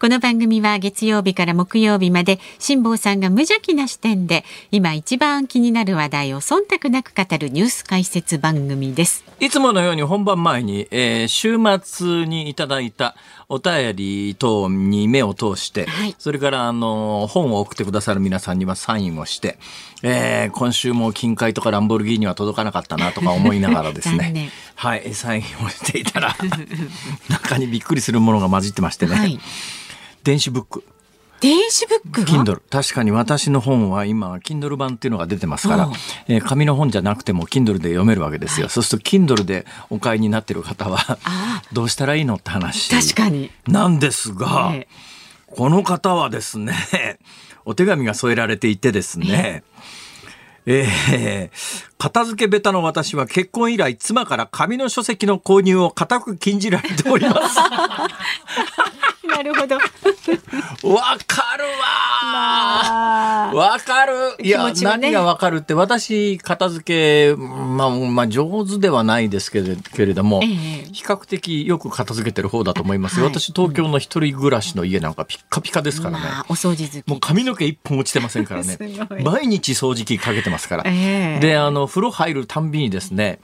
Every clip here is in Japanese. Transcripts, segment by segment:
この番組は月曜日から木曜日まで辛坊さんが無邪気な視点で今一番気になる話題を忖度なく語るニュース解説番組です。いつものように本番前に、えー、週末にいただいたお便り等に目を通して、はい、それからあの本を送ってくださる皆さんにはサインをして、えー、今週も金塊とかランボルギーニは届かなかったなとか思いながらですね。はいサインをしていたら 中にびっくりするものが混じってましてね、はい電子ブック。電子ブック Kindle 確かに私の本は今 Kindle 版っていうのが出てますから、えー、紙の本じゃなくても Kindle で読めるわけですよ、はい、そうすると Kindle でお買いになってる方はどうしたらいいのって話。確かに。なんですが、えー、この方はですねお手紙が添えられていてですね、ええ。ー、片付けベタの私は結婚以来妻から紙の書籍の購入を固く禁じられております。なるほど。わかるわわ、かるいや、ね、何がわかるって、私、片付け、まあ、まあ、上手ではないですけれけれども、えー、比較的よく片付けてる方だと思いますよ。はい、私、東京の一人暮らしの家なんかピッカピカですからね。お掃除好き。もう髪の毛一本落ちてませんからね。毎日掃除機かけてますから。えー、で、あの、風呂入るたんびにですね、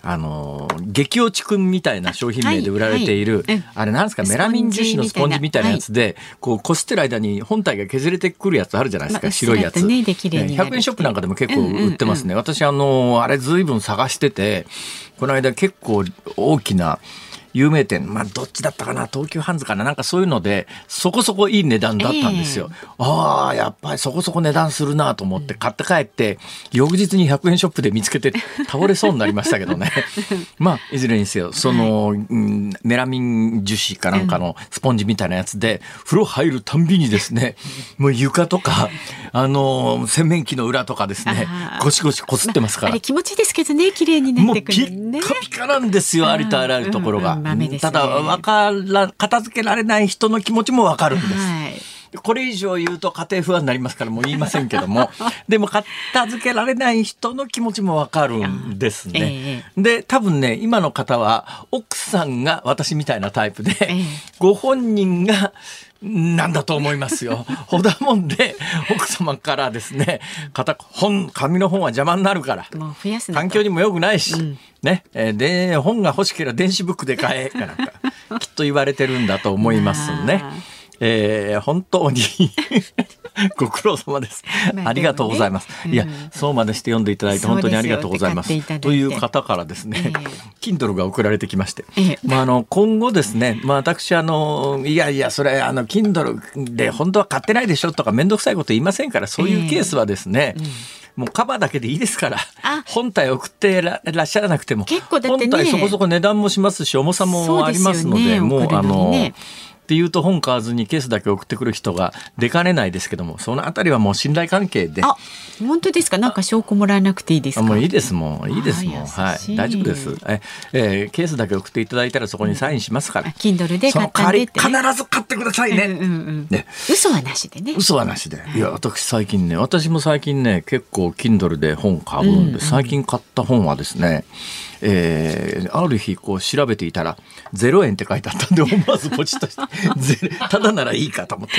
あの激落ちくんみたいな商品名で売られている、はいはい、あれなんですかメラミン樹脂のスポンジみたいなやつで、こうこすってる間に本体が削れてくるやつあるじゃないですか、まあ、白いやつ、ね、100円ショップなんかでも結構売ってますね、うんうんうん、私あのあれずいぶん探しててこの間結構大きな有名店、まあ、どっちだったかな、東急ハンズかな、なんかそういうので、そこそこいい値段だったんですよ。えー、ああ、やっぱりそこそこ値段するなと思って買って帰って、翌日に100円ショップで見つけて倒れそうになりましたけどね。まあ、いずれにせよ、その、うん、メラミン樹脂かなんかのスポンジみたいなやつで、風呂入るたんびにですね、もう床とか、あの、洗面器の裏とかですね、ゴシゴシこすってますから。まあ、気持ちいいですけどね、綺麗になってくる、ね、もうピッカピカなんですよ、ありとあらゆるところが。豆です、ね、ただわから片付けられない人の気持ちもわかるんです。はい。これ以上言うと家庭不安になりますからもう言いませんけども。でも片付けられない人の気持ちもわかるんですね。えー、で多分ね今の方は奥さんが私みたいなタイプで、えー、ご本人がなんだと思いますよ。ほだもんで奥様からですね、本、紙の本は邪魔になるから、環境にも良くないし、うん、ね、で、本が欲しければ電子ブックで買え、かなんか、きっと言われてるんだと思いますね。えー、本当に ご苦労様です。ありがとうございます。いや、そうまでして読んでいただいて本当にありがとうございます。という方からですね、Kindle が送られてきまして、まああの今後ですね、まあ私あのいやいやそれあの Kindle で本当は買ってないでしょとか面倒くさいこと言いませんから、そういうケースはですね。もうカバーだけでいいですから本体送ってらっしゃらなくても、ね、本体そこそこ値段もしますし重さもありますので、ね、もうあの。っていうと本買わずにケースだけ送ってくる人が出かねないですけどもそのあたりはもう信頼関係で。あ本当ですか？なんか証拠もらわなくていいですか？もういいですもん。いいですもん。はい。大丈夫です。え、えー、ケースだけ送っていただいたらそこにサインしますから、キンドルで買ったんで必ず買ってくださいね,、うんうんうん、ね。嘘はなしでね。嘘はなしで。い。や私最近ね私も最近ね結構キンドルで本買うんで、うんうん、最近買った本はですねえー、ある日こう調べていたら0円って書いてあったんで思わずポチッとして ただならいいかと思って。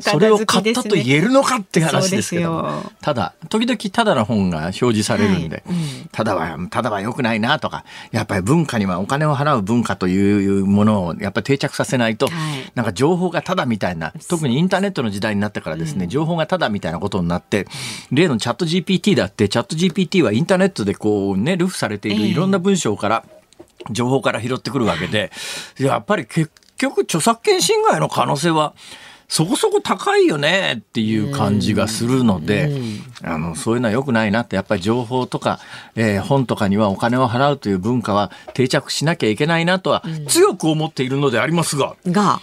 それを買ったと言えるのかって話ですけどただ時々ただの本が表示されるんで、はい。うん、ただはただは良くないなとかやっぱり文化にはお金を払う文化というものをやっぱり定着させないと、はい、なんか情報がただみたいな特にインターネットの時代になってからですね、うん、情報がただみたいなことになって例のチャット GPT だってチャット GPT はインターネットでこうねルフされているいろんな文章から情報から拾ってくるわけでやっぱり結局著作権侵害の可能性はそこそこ高いよねっていう感じがするので、あのそういうのは良くないなってやっぱり情報とか、えー、本とかにはお金を払うという文化は定着しなきゃいけないなとは強く思っているのでありますが。が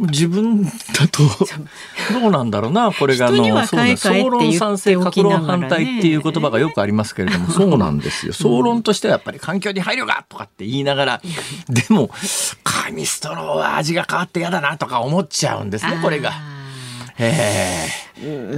自分だとどうなんだろうなこれがあの総論賛成各論反対っていう言葉がよくありますけれども そうなんですよ。総論としてはやっぱり環境に配慮がとかって言いながらでも紙ストローは味が変わって嫌だなとか思っちゃうんですねこれが。えー。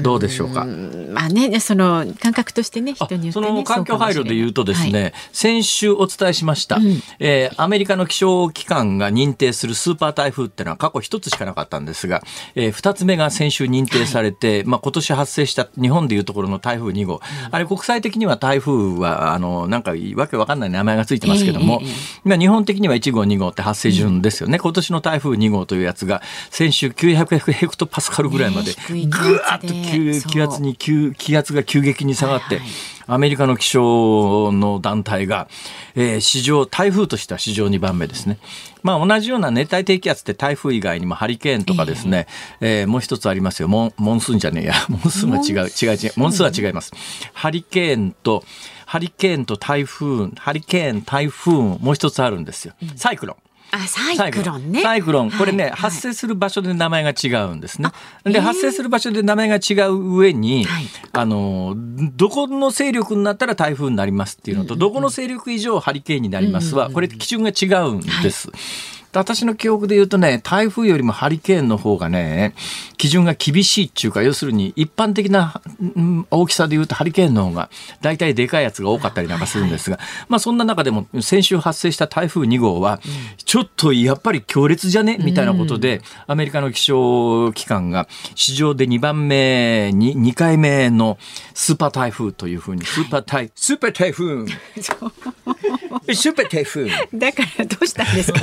どうでしょうか？まあね、その感覚としてね、人によって、ね、その環境配慮で言うとですね、はい、先週お伝えしました、うん、えー、アメリカの気象機関が認定するスーパー台風っていうのは過去一つしかなかったんですが、えー、2つ目が先週認定されて、はい、まあ今年発生した日本でいうところの台風2号、うん、あれ国際的には台風はあのなんかわけわかんない名前がついてますけども、えー、まあ日本的には1号2号って発生順ですよね、うん、今年の台風2号というやつが先週900ヘクトパスカルぐらいまでぐわっと急気圧に急気圧が急激に下がって、アメリカの気象の団体が、えー、史上台風としては史上2番目ですね。まあ、同じような熱帯低気圧って台風以外にもハリケーンとかですね、えー、えー、もう一つありますよ。モンモンスーンじゃねえや。モンスーンは違う。違う違う。モンスーンは違います。ハリケーンとハリケーンと台風ハリケーン台風もう一つあるんですよ。サイクロン。あサイクロンね。サイクロン。これね、はい、発生する場所で名前が違うんですね。で、発生する場所で名前が違う上に、はい、あの、どこの勢力になったら台風になりますっていうのと、うんうんうん、どこの勢力以上ハリケーンになりますは、これ基準が違うんです。はい私の記憶で言うとね、台風よりもハリケーンの方がね、基準が厳しいっていうか、要するに一般的な大きさで言うとハリケーンの方が大体でかいやつが多かったりなんかするんですが、まあそんな中でも先週発生した台風2号は、ちょっとやっぱり強烈じゃね？みたいなことで、アメリカの気象機関が史上で2番目に2回目のスーパー台風というふうに、スーパー台、スーパー台風 スーパー台風だからどうしたんですか？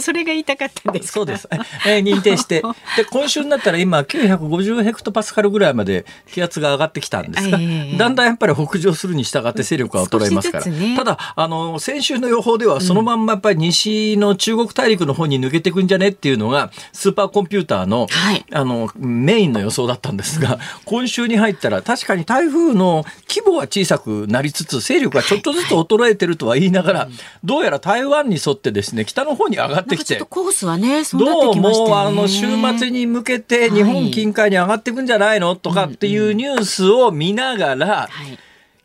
それが言いたかったんですそうです。えー、認定して。で、今週になったら今950ヘクトパスカルぐらいまで気圧が上がってきたんですが、えー、だんだんやっぱり北上するに従って勢力が衰えますから。ね、ただ、あの、先週の予報ではそのまんまやっぱり西の中国大陸の方に抜けていくんじゃねっていうのが、スーパーコンピューターの、はい、あの、メインの予想だったんですが、今週に入ったら確かに台風の規模は小さくなりつつ、勢力がちょっとずつ衰えてるとは言いながら、どうやら台湾に沿ってですね、北の方に上がってきて、コースはね、どうもあの週末に向けて日本近海に上がっていくんじゃないの？とかっていうニュースを見ながら、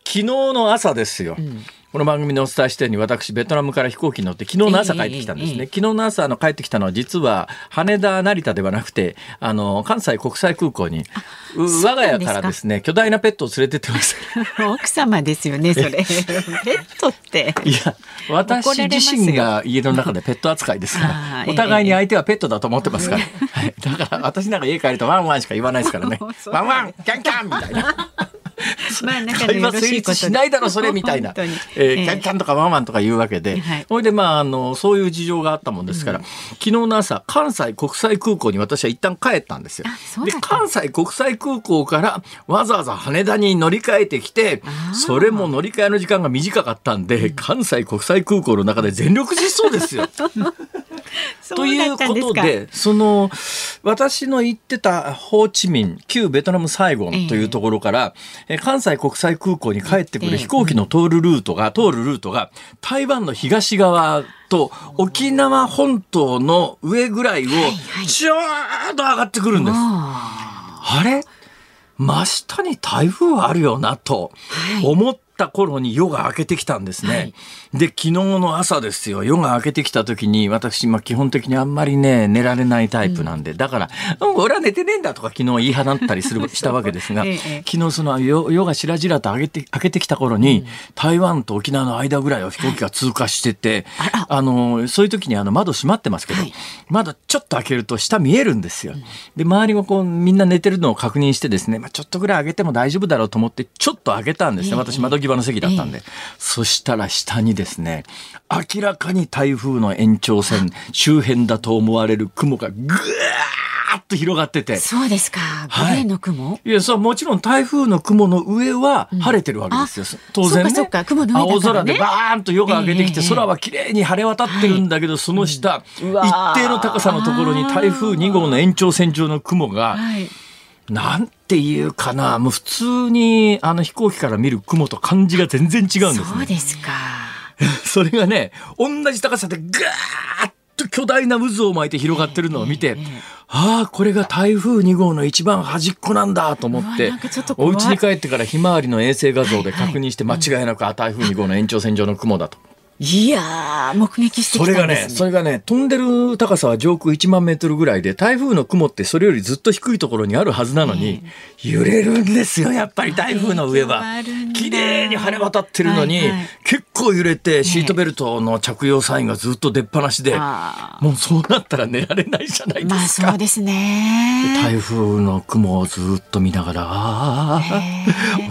昨日の朝ですよ。うんこの番組でお伝えしたように私ベトナムから飛行機に乗って昨日の朝帰ってきたんですね、えーえー、昨日の朝の帰ってきたのは実は羽田成田ではなくてあの関西国際空港に我が家からですね巨大なペットを連れてってます。奥様ですよねそれ。ペットって。いや私自身が家の中でペット扱いですからお互いに相手はペットだと思ってますから、はい、だから私なんか家帰るとワンワンしか言わないですからね。ワンワンキャンキャンみたいな まあ、仲のよろしいことしないだろそれみたいな、えー、キャンキャンとかワンワンとか言うわけで、はい、それでまああのそういう事情があったもんですから、うん、昨日の朝関西国際空港に私は一旦帰ったんですよ。で関西国際空港からわざわざ羽田に乗り換えてきてそれも乗り換えの時間が短かったんで、関西国際空港の中で全力疾走ですよ。ということでその私の行ってたホーチミン旧ベトナムサイゴンというところから、えー、関西国際空港に帰ってくる飛行機の通るルートが、通るルートが台湾の東側と沖縄本島の上ぐらいをちょーっと上がってくるんです。あれ？真下に台風あるよなと思った頃に夜が明けてきたんですね。はい、で、昨日の朝ですよ。夜が明けてきた時に、私、まあ基本的にあんまりね、寝られないタイプなんで、うん、だから、うん、俺は寝てねえんだとか昨日言い放ったりする、したわけですが、ええ、昨日その夜夜がしらじらと明けて、明けてきた頃に、うん、台湾と沖縄の間ぐらいを飛行機が通過してて、はい、あの、そういう時にあの窓閉まってますけど、はい、窓ちょっと開けると下見えるんですよ。で、周りがこう、みんな寝てるのを確認してですね、まあちょっとぐらい上げても大丈夫だろうと思って、ちょっと上げたんですね。私窓際場の席だったんで、えー、そしたら下にですね明らかに台風の延長線周辺だと思われる雲がぐわーっと広がってて。そうですか。グレーの雲、はい、いやそうもちろん台風の雲の上は晴れてるわけですよ、うん、当然ね。ね、青空でバーンと夜が明けてきて、えー、空は綺麗に晴れ渡ってるんだけど、その下、うん、一定の高さのところに台風2号の延長線上の雲が、はいなんていうかな、もう普通にあの飛行機から見る雲と感じが全然違うんですね。そうですか。それがね、同じ高さでガーッと巨大な渦を巻いて広がってるのを見て、ああこれが台風2号の一番端っこなんだと思ってお家に帰ってからひまわりの衛星画像で確認して間違いなく、あ台風2号の延長線上の雲だと。いや目撃して、ね、それがね、それがね、飛んでる高さは上空1万メートルぐらいで、台風の雲ってそれよりずっと低いところにあるはずなのに、揺れるんですよ、やっぱり台風の上は。綺麗に晴れ渡ってるのに、はいはい、結構揺れて、シートベルトの着用サインがずっと出っ放しで、もうそうなったら寝られないじゃないですか。まあそうですね。台風の雲をずっと見ながら、ああ、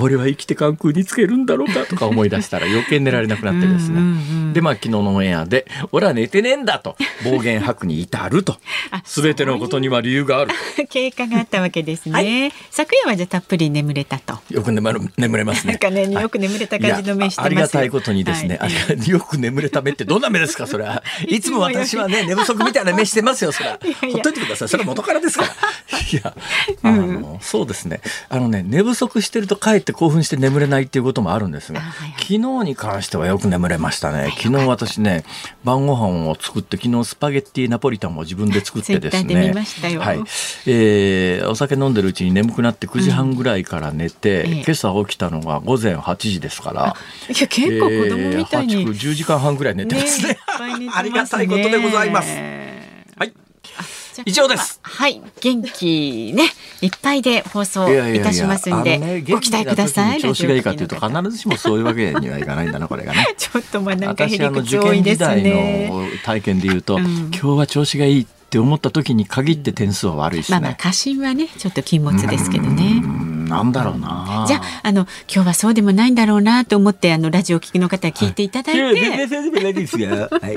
俺は生きて関空につけるんだろうかとか思い出したら余計寝られなくなってですね。うんうんうんで、まあ、昨日のオンエアで、俺は寝てねえんだと、暴言吐くに至ると。すべてのことには理由がある。経過があったわけですね。はい、昨夜はじゃたっぷり眠れたと。よく眠る眠れますね。なんかね、よく眠れた感じの目してありがたいことにですね、はい、よく眠れた目ってどんな目ですか、それは。いつも私はね、寝不足みたいな目してますよ、それは。ほっといてください。それは元からですから。いや、あの、うん、そうですね。あのね、寝不足してるとかえって興奮して眠れないっていうこともあるんですが、はいはい、昨日に関してはよく眠れましたね。昨日私ね、晩ご飯を作って昨日スパゲッティナポリタンを自分で作ってですね、はい、えー、お酒飲んでるうちに眠くなって9時半ぐらいから寝て、うん、今朝起きたのが午前8時ですから、いや結構子供みたいに、えー、10時間半ぐらい寝てますね。ね。ありがたいことでございます。はい。以上です。はい元気ね いっぱいで放送いたしますんで、ね、ご期待ください。調子がいいかというと必ずしもそういうわけにはいかないんだなこれがね。ちょっとまあなんかへりくつ多いですね。の体験で言うと、うん、今日は調子がいいって思った時に限って点数は悪いしね。まあまあ過信はねちょっと禁物ですけどね。なんだろうな。じゃあ、あの、今日はそうでもないんだろうなと思って、あの、ラジオ聞きの方聞いていただいて。はい、全然ないですよ。はい。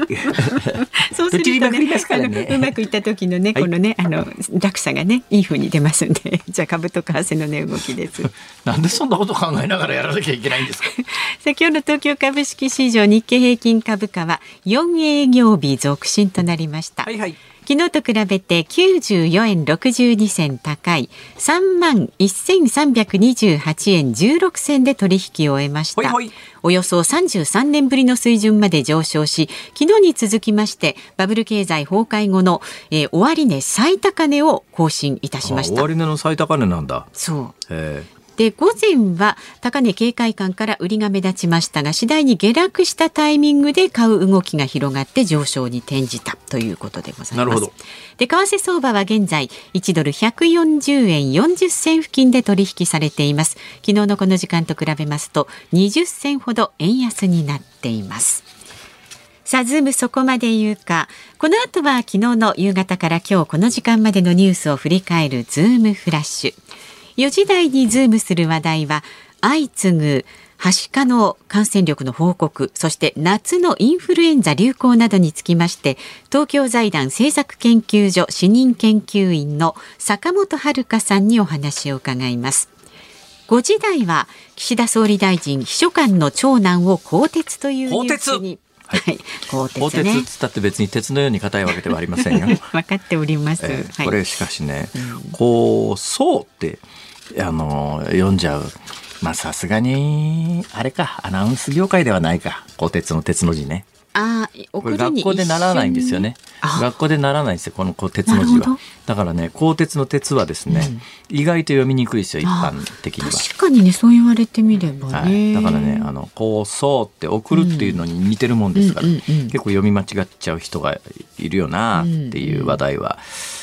そうするとね、ねうまくいった時のね、このね、あの、落差がね、いい風に出ますんで、じゃあ、株と為替の値動きです。なんでそんなこと考えながらやらなきゃいけないんですか？先ほど東京株式市場日経平均株価は4営業日続伸となりました。はいはい。昨日と比べて94円62銭高い3万1328円16銭で取引を終えました。およそ33年ぶりの水準まで上昇し昨日に続きましてバブル経済崩壊後の、えー、終値最高値を更新いたしました。終値の最高値なんだ。そうで午前は高値警戒感から売りが目立ちましたが次第に下落したタイミングで買う動きが広がって上昇に転じたということでございます。で為替相場は現在1ドル140円40銭付近で取引されています昨日のこの時間と比べますと20銭ほど円安になっていますさあ、ズームそこまで言うか。この後は昨日の夕方から今日この時間までのニュースを振り返るズームフラッシュ。4時台にズームする話題は相次ぐはしかの感染例の報告そして夏のインフルエンザ流行などにつきまして東京財団政策研究所主任研究員の坂元晴香さんにお話を伺います。5時台は岸田総理大臣秘書官の長男を更迭というニュースに。はい、鋼鉄、ね、鉄ったって別に鉄のように硬いわけではありませんよ。分かっております。えー、これしかしね、うん、こうそうってあの読んじゃう。まあさすがにあれかアナウンス業界ではないか鋼鉄の鉄の字ね。あ学校で習わないんですよね。学校で習わないんですよこの鉄の字は。だからね鋼鉄の鉄はですね、うん、意外と読みにくいですよ一般的には。確かにねそう言われてみれば、はい、だからねあのこうそうって送るっていうのに似てるもんですから、結構読み間違っちゃう人がいるよなっていう話題は。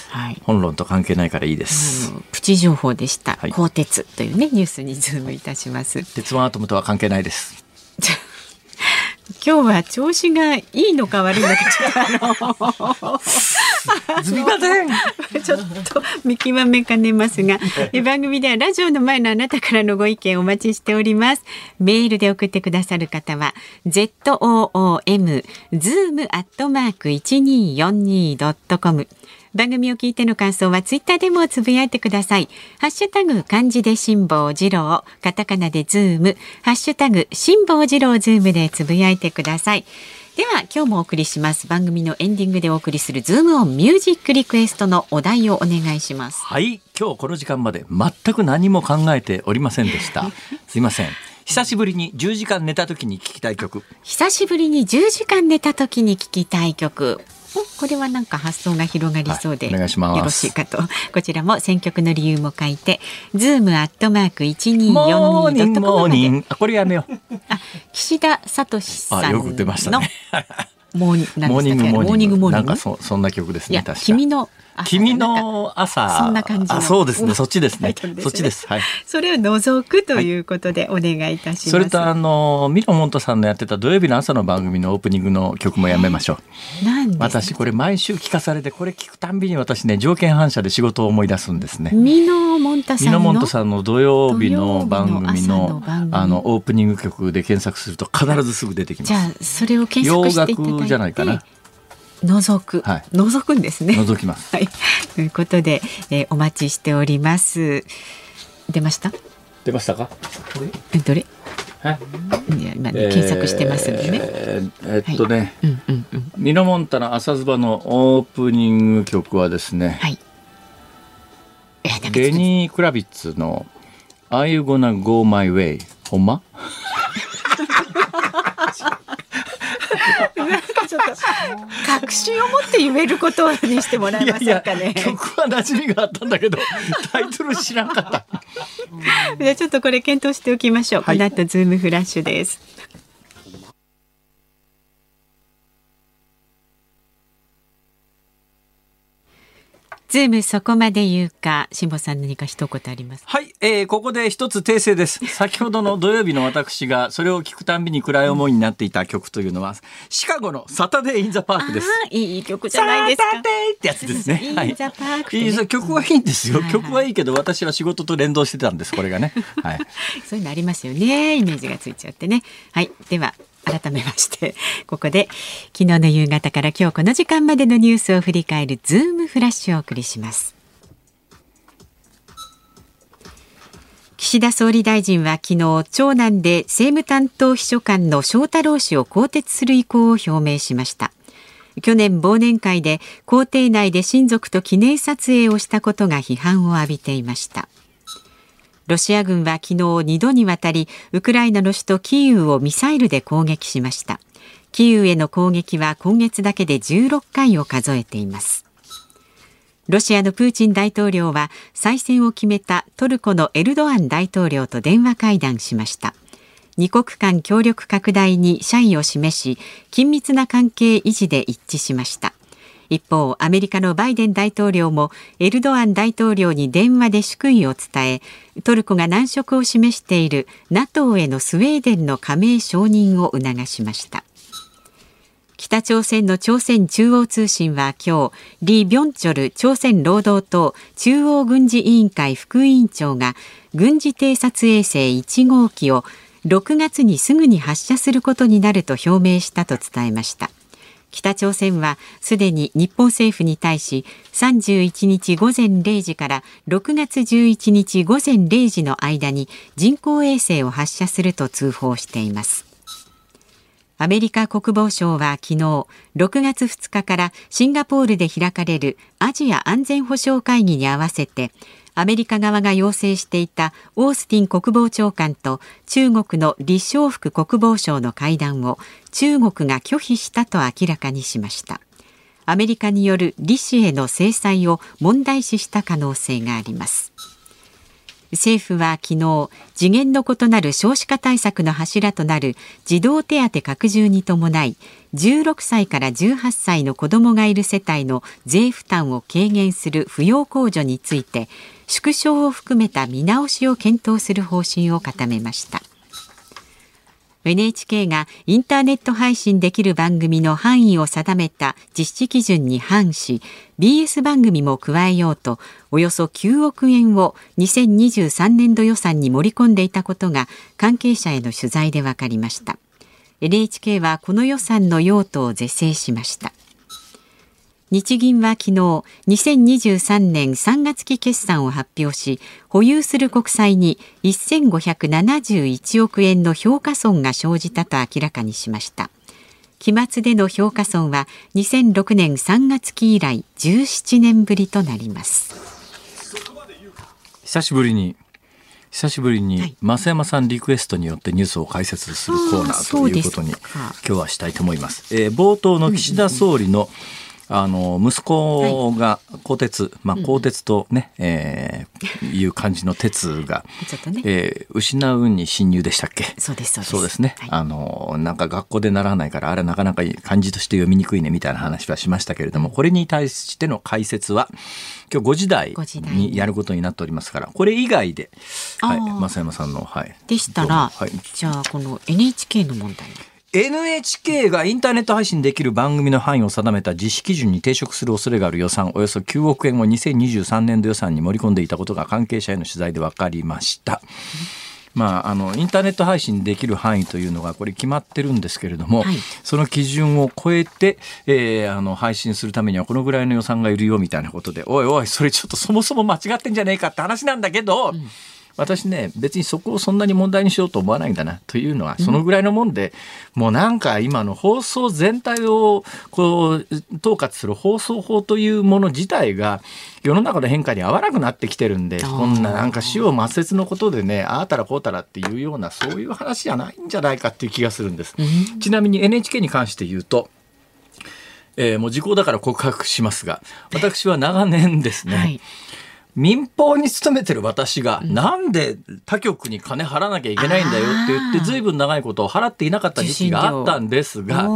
はい、本論と関係ないからいいです。プチ情報でした。鋼、はい、鉄というねニュースにズームいたします。鉄腕アトムとは関係ないです。今日は調子がいいのか悪いのかちょっとあのすみませんちょっと見極めかねますが 番組ではラジオの前のあなたからのご意見お待ちしておりますメールで送ってくださる方は z o o m zoom アットマーク一二四二ドットコム番組を聞いての感想はツイッターでもつぶやいてください。ハッシュタグ漢字で辛坊治郎、カタカナでズーム、ハッシュタグ辛坊治郎ズームでつぶやいてください。では今日もお送りします。番組のエンディングでお送りするズームオンミュージックリクエストのお題をお願いします。はい。今日この時間まで全く何も考えておりませんでした。すいません。久しぶりに10時間寝た時に聞きたい曲。久しぶりに10時間寝た時に聞きたい曲これはなんか発想が広がりそうで、はい、お願いします。よろしいかと。こちらも選曲の理由も書いてズームアットマーク一二四二ドットコムまで。あこれやめよう。あ岸田智史さんのよく出ましたね。モーニングモーニングモーニング。なんかそそんな曲ですね君の君の朝。そんな感じあそうですね。そっち ですね。そっちです。はい。それを除くということでお願いいたします、それとあのミロモントさんのやってた土曜日の朝の番組のオープニングの曲もやめましょう、なん私これ毎週聞かされてこれ聞くたんびに私ね条件反射で仕事を思い出すんですね。ミノモンタさんミノモントさんの土曜日の番組のあのオープニング曲で検索すると必ずすぐ出てきます。じゃあそれを検索していただいて。洋楽じゃないかな除く、はい、除くんですね。除きます。はい、ということで、えー、お待ちしております。出ました？出ましたか？どれ？今、ね、検索してますんでね。えー、えっとね、はいうんうんうん、ミノモンタの朝ズバのオープニング曲はですね。はい。レニー・クラビッツの Are You Gonna Go My Way ほんま？ちょっと確信を持って言えることにしてもらえませんかね。曲は馴染みがあったんだけど タイトル知らなかった。じゃあちょっとこれ検討しておきましょう。はい、この後ズームフラッシュです。ズームそこまで言うか、辛坊さん何か一言あります？はい、えー、ここで一つ訂正です。先ほどの土曜日の私がそれを聞くたんびに暗い思いになっていた曲というのは、シカゴのサタデーインザパークです。いい曲じゃないですか。サタデーってやつですね。インザパーク、ね、はい、曲はいいんですよ。曲はいいけど私は仕事と連動してたんです。これがね。はい。そういうのありますよね。イメージがついちゃってね。はい、では改めましてここで昨日の夕方から今日この時間までのニュースを振り返るズームフラッシュをお送りします。岸田総理大臣は昨日長男で政務担当秘書官の翔太郎氏を更迭する意向を表明しました。去年忘年会で公邸内で親族と記念撮影をしたことが批判を浴びていました。ロシア軍は昨日2度にわたりウクライナの首都キーウをミサイルで攻撃しました。キーウへの攻撃は今月だけで16回を数えています。ロシアのプーチン大統領は再選を決めたトルコのエルドアン大統領と電話会談しました。二国間協力拡大に謝意を示し緊密な関係維持で一致しました。一方アメリカのバイデン大統領もエルドアン大統領に電話で祝意を伝えトルコが難色を示している NATO へのスウェーデンの加盟承認を促しました。北朝鮮の朝鮮中央通信は今日リ・ビョンチョル朝鮮労働党中央軍事委員会副委員長が軍事偵察衛星1号機を6月にすぐに発射することになると表明したと伝えました。北朝鮮はすでに日本政府に対し31日午前0時から6月11日午前0時の間に人工衛星を発射すると通報しています。アメリカ国防省は昨日6月2日からシンガポールで開かれるアジア安全保障会議に合わせてアメリカ側が要請していたオースティン国防長官と中国の李尚福国防相の会談を中国が拒否したと明らかにしました。アメリカによる李氏への制裁を問題視した可能性があります。政府は昨日次元の異なる少子化対策の柱となる児童手当拡充に伴い16歳から18歳の子どもがいる世帯の税負担を軽減する扶養控除について縮小を含めた見直しを検討する方針を固めました。NHK がインターネット配信できる番組の範囲を定めた実施基準に反し BS 番組も加えようとおよそ9億円を2023年度予算に盛り込んでいたことが関係者への取材で分かりました。NHK はこの予算の用途を是正しました。日銀は昨日2023年3月期決算を発表し保有する国債に1571億円の評価損が生じたと明らかにしました。期末での評価損は2006年3月期以来17年ぶりとなります。久しぶりに久しぶりに増山さんリクエストによってニュースを解説するコーナーということに今日はしたいと思います。えー、冒頭の岸田総理の、あの息子が鋼鉄、はい、まあ鋼鉄とね、うん、えー、いう感じの鉄が、ね。えー、失うに侵入でしたっけ？そうですそうです。ね、はい、あのなんか学校で習わないからあれなかなか漢字として読みにくいねみたいな話はしましたけれどもこれに対しての解説は今日5時台にやることになっておりますからこれ以外で、はい、増山さんの、はい、でしたら、はい、じゃあこの NHK の問題 NHK がインターネット配信できる番組の範囲を定めた実施基準に抵触する恐れがある予算およそ9億円を2023年度予算に盛り込んでいたことが関係者への取材で分かりました。まあ、あのインターネット配信できる範囲というのがこれ決まってるんですけれども、はい、その基準を超えて、えー、あの配信するためにはこのぐらいの予算がいるよみたいなことでおいおいそれちょっとそもそも間違ってんじゃねえかって話なんだけど。うん私ね別にそこをそんなに問題にしようと思わないんだなというのはそのぐらいのもんで、うん、もうなんか今の放送全体をこう統括する放送法というもの自体が世の中の変化に合わなくなってきてるんでこんななんか死を抹殺のことでねああたらこうたらっていうようなそういう話じゃないんじゃないかっていう気がするんです。うん、ちなみに NHK に関して言うとえー、もう時効だから告白しますが私は長年ですね、はい民放に勤めてる私が、なんで他局に金払わなきゃいけないんだよって言って随分長いことを払っていなかった時期があったんですが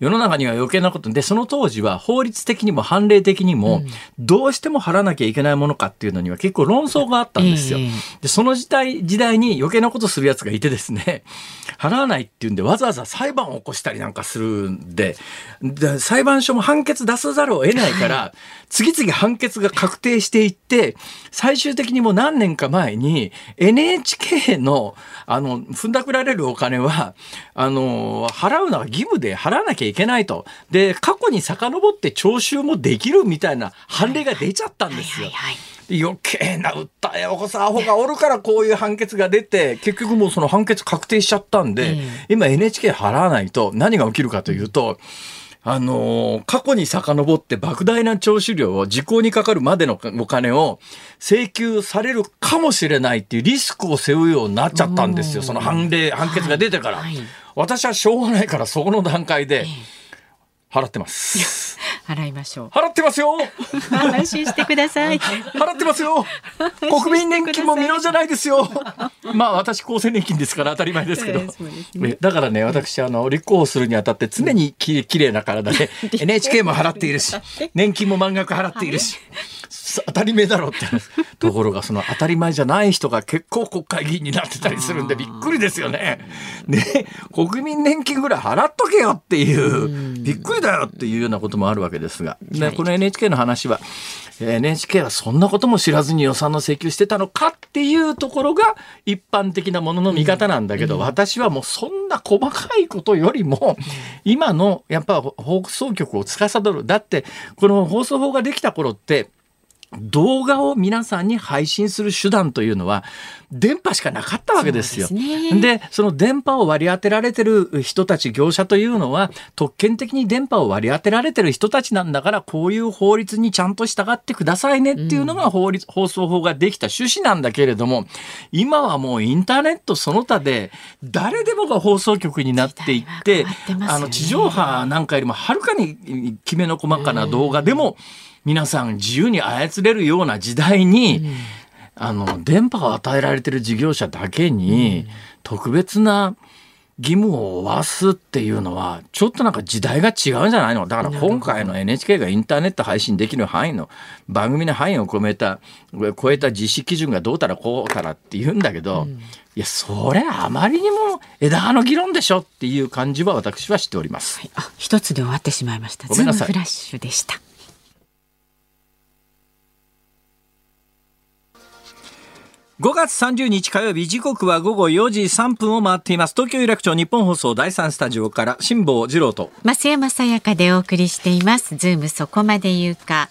世の中には余計なことでその当時は法律的にも判例的にもどうしても払わなきゃいけないものかっていうのには結構論争があったんですよ。でその時代時代に余計なことするやつがいてですね 払わないっていうんでわざわざ裁判を起こしたりなんかするんでで裁判所も判決出さざるを得ないから、次々判決が確定していって最終的にもう何年か前に NHK のあの踏んだくられるお金はあの払うのは義務で払わなきゃいけないと。で過去に遡って徴収もできるみたいな判例が出ちゃったんですよ。余計な訴えを起こすアホがおるからこういう判決が出て結局もうその判決確定しちゃったんで、今 NHK 払わないと何が起きるかというと、あのー、過去に遡って莫大な徴収料を時効にかかるまでのお金を請求されるかもしれないっていうリスクを背負うようになっちゃったんですよ。その判例、判決が出てから。はいはい、私はしょうがないからそこの段階で払ってます。払いましょう。払ってますよ。安心してください。払ってますよ。国民年金も見直じゃないですよ。まあ私厚生年金ですから当たり前ですけど。えーね、だからね私あの立候補するにあたって常にききれいな体で NHK も払っているし年金も満額払っているし。当たり前だろうってところがその当たり前じゃない人が結構国会議員になってたりするんでびっくりですよね。ね国民年金ぐらい払っとけよっていうびっくりだよっていうようなこともあるわけですが、ね、この NHK の話は NHK はそんなことも知らずに予算の請求してたのかっていうところが一般的なものの見方なんだけど、私はもうそんな細かいことよりも今のやっぱ放送局を司る。だってこの放送法ができた頃って動画を皆さんに配信する手段というのは電波しかなかったわけですよ。で、ね、その電波を割り当てられてる人たち業者というのは特権的に電波を割り当てられてる人たちなんだからこういう法律にちゃんと従ってくださいねっていうのが法律、うん、放送法ができた趣旨なんだけれども今はもうインターネットその他で誰でもが放送局になっていって、ね、あの地上波なんかよりもはるかにきめの細かな動画でも、うん皆さん自由に操れるような時代に、うん、あの電波を与えられてる事業者だけに特別な義務を負わすっていうのはちょっとなんか時代が違うんじゃないの？だから今回の NHK がインターネット配信できる範囲の番組の範囲を超えた超えた実施基準がどうたらこうたらって言うんだけど、うん、いやそれあまりにも枝葉の議論でしょっていう感じは私はしております。はい、あ一つで終わってしまいました。ごめんなさい。フラッシュでした。5月30日火曜日時刻は午後4時3分を回っています。東京有楽町日本放送第三スタジオから辛坊治郎と。増山さやかでお送りしています。ズームそこまで言うか。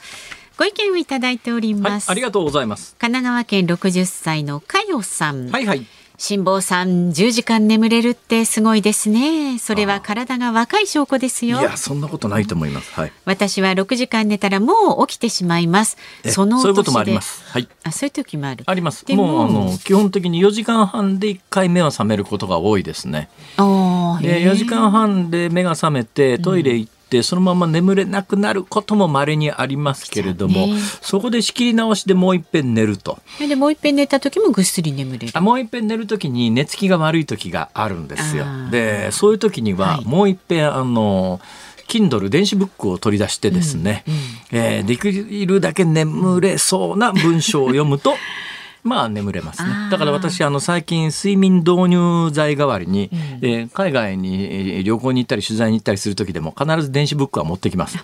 ご意見をいただいております、はい、ありがとうございます。神奈川県60歳のかよさん。はいはい辛坊さん10時間眠れるってすごいですね。それは体が若い証拠ですよ。いやそんなことないと思います、はい、私は6時間寝たらもう起きてしまいます。そのそういうこともあります。はい。あそういう時もある。あります。もうあの基本的に4時間半で1回目は覚めることが多いですね。で4時間半で目が覚めてトイレ行って、ってそのまま眠れなくなることも稀にありますけれども、ね、そこで仕切り直しでもう一遍寝ると。でもう一遍寝た時もぐっすり眠れる。あもう一遍寝る時に寝つきが悪い時があるんですよ。でそういう時にはもう一遍、はい、あの Kindle 電子ブックを取り出してですね、うんうん、えー、できるだけ眠れそうな文章を読むと まあ眠れますね。だから私あの最近睡眠導入剤代わりに、うん、えー、海外に旅行に行ったり取材に行ったりする時でも必ず電子ブックは持ってきます。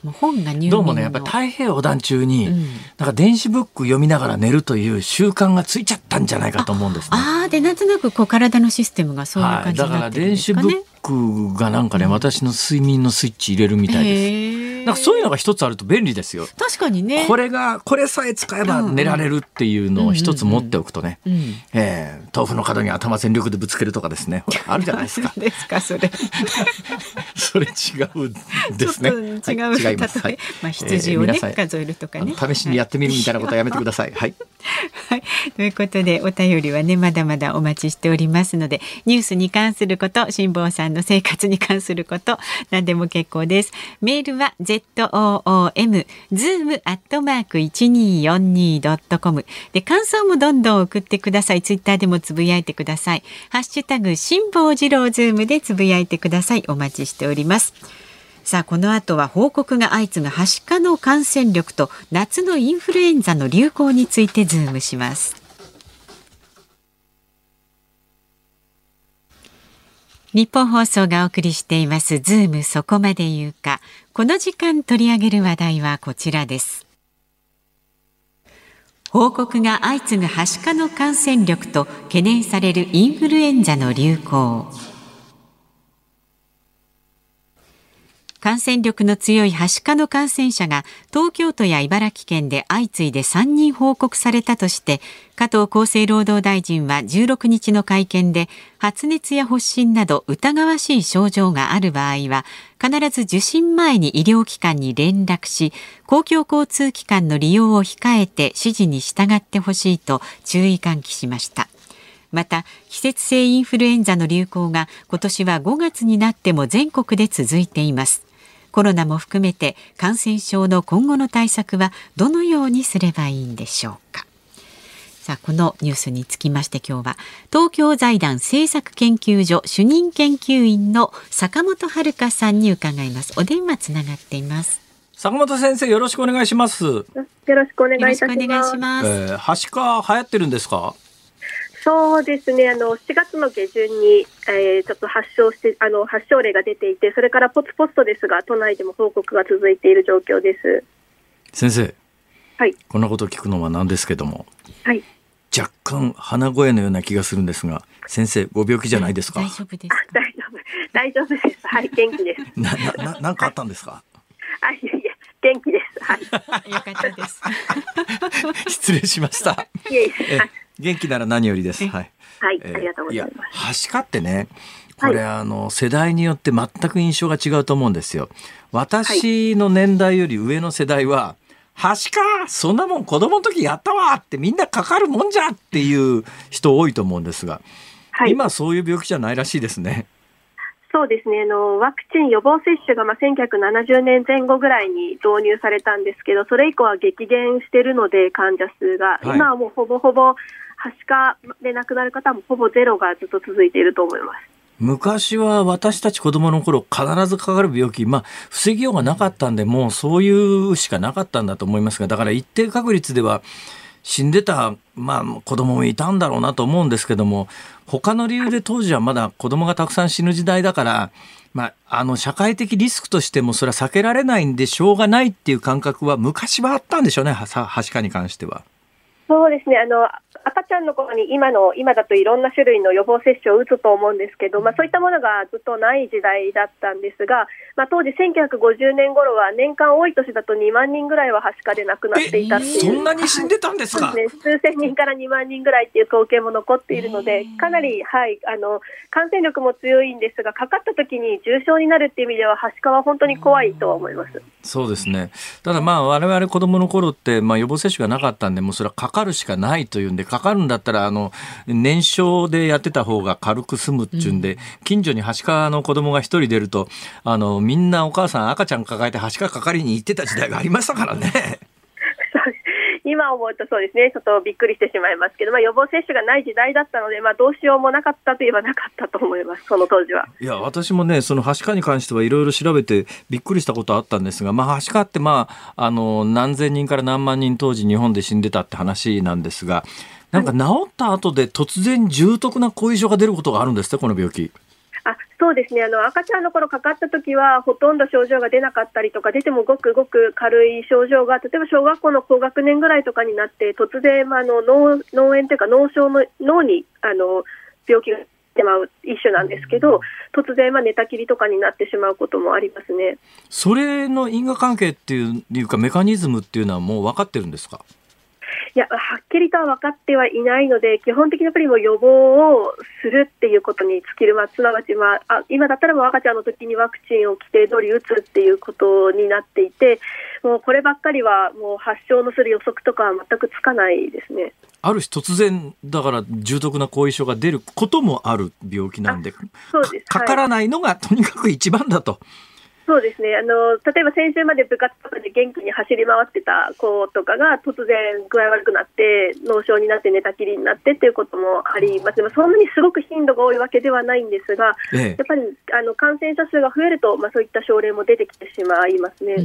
どうもねやっぱり太平洋横断中に、うん、なんか電子ブック読みながら寝るという習慣がついちゃったんじゃないかと思うんですね。ああでなんとなくこう体のシステムがそういう感じになってるんですかね。はい、だから電子ブックがなんかね、私の睡眠のスイッチ入れるみたいです。なんかそういうのが一つあると便利ですよ。確かにね。これがこれさえ使えば寝られるっていうのを一つ持っておくとね、えー、豆腐の角に頭全力でぶつけるとかですね、あるじゃないですか。ですかそれ。それ違うですね。違う、はい、違います。はい、まあ羊をね、えー、数えるとかね。試しにやってみるみたいなことはやめてください。はい。はい、ということでお便りはねまだまだお待ちしておりますのでニュースに関すること辛坊さんの生活に関すること何でも結構ですメールは z o o m zoom アットマーク一二四二ドットコム。で感想もどんどん送ってください。ツイッターでもつぶやいてください。ハッシュタグ辛坊治郎ズームでつぶやいてください。お待ちしております。さあこの後は報告が相次ぐはしかの感染力と夏のインフルエンザの流行についてズームします。ニッポン放送がお送りしていますズームそこまで言うか。この時間取り上げる話題はこちらです。報告が相次ぐはしかの感染力と懸念されるインフルエンザの流行。感染力の強いはしかの感染者が東京都や茨城県で相次いで3人報告されたとして加藤厚生労働大臣は16日の会見で発熱や発疹など疑わしい症状がある場合は必ず受診前に医療機関に連絡し公共交通機関の利用を控えて指示に従ってほしいと注意喚起しました。また季節性インフルエンザの流行が今年は5月になっても全国で続いていますコロナも含めて感染症の今後の対策はどのようにすればいいんでしょうか。さあこのニュースにつきまして今日は東京財団政策研究所主任研究員の坂本遥さんに伺います。お電話つながっています。坂本先生よろしくお願いします。よろしくお願いいたします。えー、はしか流行ってるんですか？そうですね、あの4月の下旬に、えー、ちょっと発症してあの発症例が出ていて、それからポツポツとですが、都内でも報告が続いている状況です。先生、はい、こんなこと聞くのはなんですけども、はい、若干鼻声のような気がするんですが、先生、ご病気じゃないですか？大丈夫です大丈夫、大丈夫です。はい、元気です。な、な、なんかあったんですか？あ、いやいや、元気です。はい。よかったです。失礼しました。いえいえ。元気なら何よりです。はい。はい、ありがとうございます。はしかってね、これ、はい、あの世代によって全く印象が違うと思うんですよ。私の年代より上の世代は、はしかそんなもん子供の時やったわってみんなかかるもんじゃっていう人多いと思うんですが、はい、今そういう病気じゃないらしいですね。そうですねあのワクチン予防接種がまあ1970年前後ぐらいに導入されたんですけどそれ以降は激減しているので患者数が、はい、今はもうほぼほぼはしかで亡くなる方もほぼゼロがずっと続いていると思います。昔は私たち子供の頃必ずかかる病気、まあ、防ぎようがなかったんで、もうそういうしかなかったんだと思いますが、だから一定確率では死んでた、まあ、子供もいたんだろうなと思うんですけども、他の理由で当時はまだ子供がたくさん死ぬ時代だから、まあ、あの社会的リスクとしてもそれは避けられないんでしょうがないっていう感覚は昔はあったんでしょうね、はしかに関しては。そうですねあの赤ちゃんの頃に今の今だといろんな種類の予防接種を打つと思うんですけど、まあ、そういったものがずっとない時代だったんですが、まあ、当時1950年頃は年間多い年だと2万人ぐらいははしかで亡くなっていたっていう。そんなに死んでたんですか、ね、数千人から2万人ぐらいっていう統計も残っているのでかなり、はい、あの感染力も強いんですがかかった時に重症になるっていう意味でははしかは本当に怖いとは思います。そうですね。ただまあ我々子どもの頃って、まあ、予防接種がなかったんでもうそれはかかかるしかないというんで、かかるんだったら、あの、燃焼でやってた方が軽く済むっていうんで、うん、近所にはしかの子供が一人出ると、あの、みんなお母さん赤ちゃん抱えてはしかかかりに行ってた時代がありましたからね。今思うとそうですね、ちょっとびっくりしてしまいますけど、まあ、予防接種がない時代だったので、まあ、どうしようもなかったといえばなかったと思います、その当時は。いや、私もね、そのはしかに関してはいろいろ調べてびっくりしたことあったんですが、まあ、はしかって、まあ、あの、何千人から何万人当時日本で死んでたって話なんですが、なんか治った後で突然重篤な後遺症が出ることがあるんですね、この病気。そうですねあの赤ちゃんの頃かかった時はほとんど症状が出なかったりとか出てもごくごく軽い症状が例えば小学校の高学年ぐらいとかになって突然、まあ、の脳脳炎というか脳症の脳にあの病気がてまう一種なんですけど、突然まあ寝たきりとかになってしまうこともありますね。それの因果関係っていうかメカニズムっていうのはもう分かってるんですか？いや、はっきりとは分かってはいないので、基本的にやっぱりもう予防をするっていうことに尽きる、まあ、すなわち、まあ、あ今だったらもう赤ちゃんの時にワクチンを規定通り打つっていうことになっていて、もうこればっかりは、もう発症のする予測とかは全くつかないですね。ある日突然、だから重篤な後遺症が出ることもある病気なんで、そうですかからないのがとにかく一番だと。そうですね。あの例えば先週まで部活とかで元気に走り回ってた子とかが突然具合悪くなって脳症になって寝たきりになってっていうこともあります、そんなにすごく頻度が多いわけではないんですが、ええ、やっぱりあの感染者数が増えると、まあ、そういった症例も出てきてしまいますね。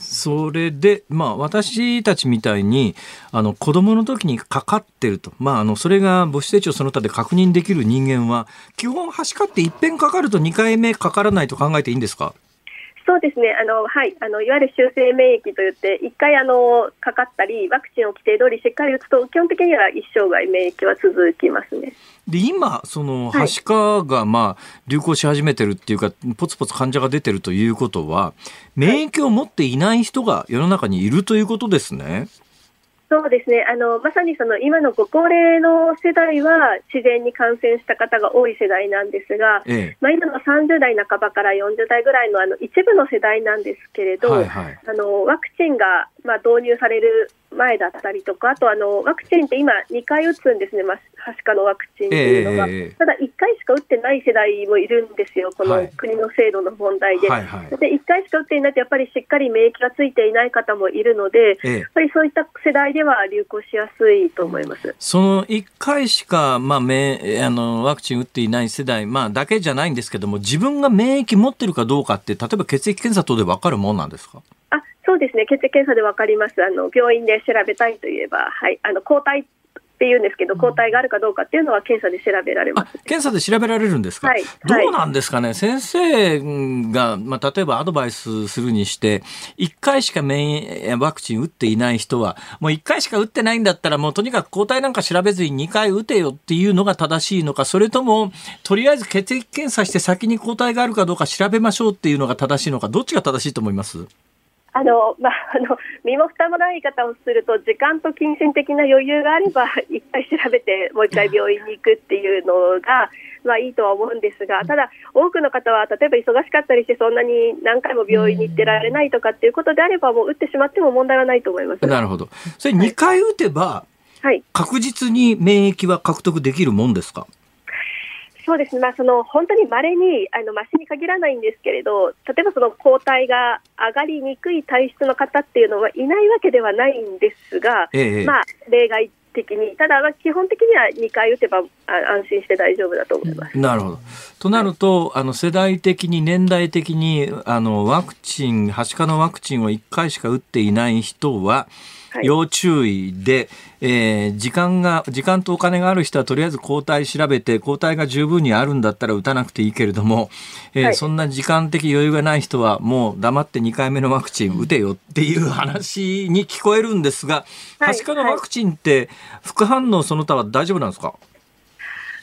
それで、まあ、私たちみたいにあの子供の時にかかってると、まあ、あのそれが母子手帳その他で確認できる人間は基本はしかって一遍かかると2回目かからないと考えていいんですか？そうですね、あのはい、あのいわゆる修正免疫といって、1回あのかかったり、ワクチンを規定通りしっかり打つと、基本的には一生涯免疫は続きますね。で今、そのはしかがまあ流行し始めてるっていうか、ぽつぽつ患者が出てるということは、免疫を持っていない人が世の中にいるということですね。そうですね。あのまさにその今のご高齢の世代は自然に感染した方が多い世代なんですが、ええ、まあ、今の30代半ばから40代ぐらいのあの一部の世代なんですけれど、はいはい、あのワクチンがまあ導入される前だったりとか、あとあのワクチンって今、2回打つんですね、まあ、はしかのワクチンっていうのが、えー、ただ1回しか打ってない世代もいるんですよ、この国の制度の問題で。はいはい。はい、で1回しか打っていないと、やっぱりしっかり免疫がついていない方もいるので、えー、やっぱりそういった世代では流行しやすいと思います。その1回しか、まあ、めあのワクチン打っていない世代、まあ、だけじゃないんですけども、自分が免疫持ってるかどうかって、例えば血液検査等で分かるもんなんですか？あそうですね、血液検査で分かります、あの病院で調べたいといえば、はい、あの抗体っていうんですけど、抗体があるかどうかっていうのは検査で調べられます。検査で調べられるんですか、はい、どうなんですかね、先生が、まあ、例えばアドバイスするにして、1回しか免ワクチン打っていない人は、もう1回しか打ってないんだったら、もうとにかく抗体なんか調べずに2回打てよっていうのが正しいのか、それとも、とりあえず血液検査して先に抗体があるかどうか調べましょうっていうのが正しいのか、どっちが正しいと思います？あのまあ、あの身も蓋もない言い方をすると時間と金銭的な余裕があればいっぱい調べてもう一回病院に行くっていうのが、まあ、いいとは思うんですがただ、多くの方は例えば忙しかったりしてそんなに何回も病院に行ってられないとかっていうことであればもう打ってしまっても問題はないと思います。なるほど。それ2回打てば、はい、確実に免疫は獲得できるもんですか、そうですね、まあ、その本当にまれに、あのましに限らないんですけれど、例えばその抗体が上がりにくい体質の方っていうのはいないわけではないんですが、ええ、まあ、例外的に、ただ、基本的には2回打てば安心して大丈夫だと思います。なるほど。となると、あの世代的に、年代的にあのワクチン、はしかのワクチンを1回しか打っていない人は、要注意で、えー、時間が時間とお金がある人はとりあえず抗体調べて抗体が十分にあるんだったら打たなくていいけれども、えーはい、そんな時間的余裕がない人はもう黙って2回目のワクチン打てよっていう話に聞こえるんですが、はしかのワクチンって副反応その他は大丈夫なんですか？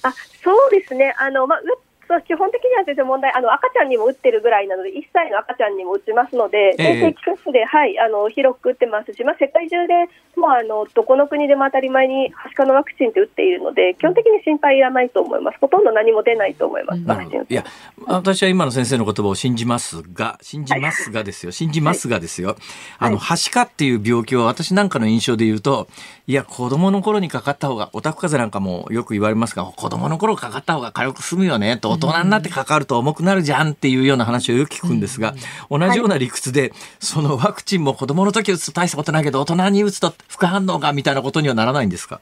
あそうですね。あの、まあ、打っそう基本的には全然問題あの赤ちゃんにも打ってるぐらいなので1歳の赤ちゃんにも打ちますので、えー、定期接種で、はい、あの広く打ってますし、まあ、世界中でもうあのどこの国でも当たり前にはしかのワクチンって打っているので基本的に心配いらないと思います。ほとんど何も出ないと思います、ワクチン。いや私は今の先生の言葉を信じますが信じますがですよ、信じますがですよ、はい、あのはしかっていう病気は私なんかの印象で言うといや子供の頃にかかった方がおたふく風邪なんかもよく言われますが子供の頃かかった方が軽く済むよねと大人になってかかると重くなるじゃんっていうような話をよく聞くんですが、同じような理屈で、そのワクチンも子供の時打つと大したことないけど大人に打つと副反応がみたいなことにはならないんですか？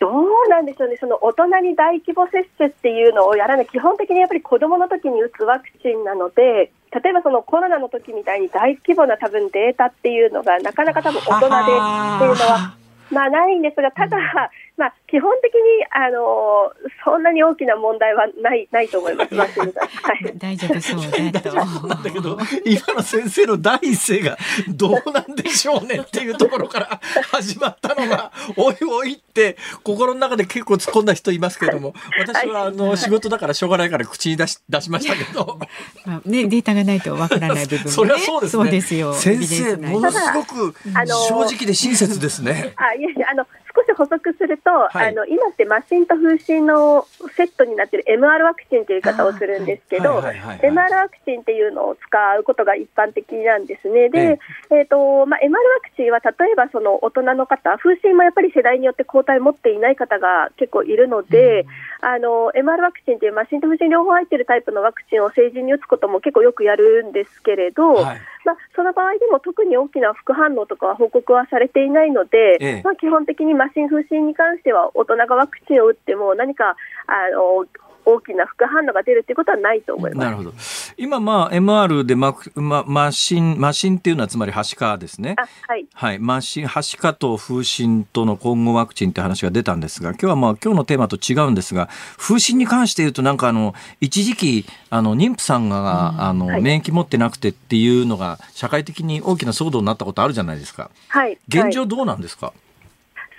どうなんでしょうね、その大人に大規模接種っていうのをやらない、基本的にやっぱり子どもの時に打つワクチンなので、例えばそのコロナの時みたいに大規模な多分データっていうのが、なかなか多分大人でっていうのは、まあないんですが、ただ、まあ、基本的にあのそんなに大きな問題はないないと思います、はい、大丈夫そうだと。なんだけど、今の先生の第一声がどうなんでしょうねっていうところから 始まったのが、おいおいって心の中で結構突っ込んだ人いますけども、私はあの仕事だからしょうがないから口に出し出しましたけど。まあね、データがないとわからない部分、ね、それはそうですね。そうですよ。先生、ものすごく正直で親切ですね。あ、いやいや、あの、少し補足すると、はい、あの今って麻疹と風疹のセットになっている MR ワクチンという言い方をするんですけど、MR ワクチンっていうのを使うことが一般的なんですね。で、えー、とまあ、MR ワクチンは例えばその大人の方、風疹もやっぱり世代によって抗体を持っていない方が結構いるので、うん、あの MR ワクチンという麻疹と風疹両方入っているタイプのワクチンを成人に打つことも結構よくやるんですけれど、はいまあ、その場合でも特に大きな副反応とかは報告はされていないので、ええ、まあ、基本的に麻疹、風疹に関しては大人がワクチンを打っても何かあの大きな副反応が出るということはないと思います。なるほど。今、まあ、MR でマま、マシン、マシンっていうのはつまりはしかですね。はい。はい。マシン、はしかと風疹との混合ワクチンって話が出たんですが、今日はまあ、今日のテーマと違うんですが、風疹に関して言うとなんかあの、一時期、あの、妊婦さんが、うん、あの、はい、免疫持ってなくてっていうのが、社会的に大きな騒動になったことあるじゃないですか。はい。現状どうなんですか、はい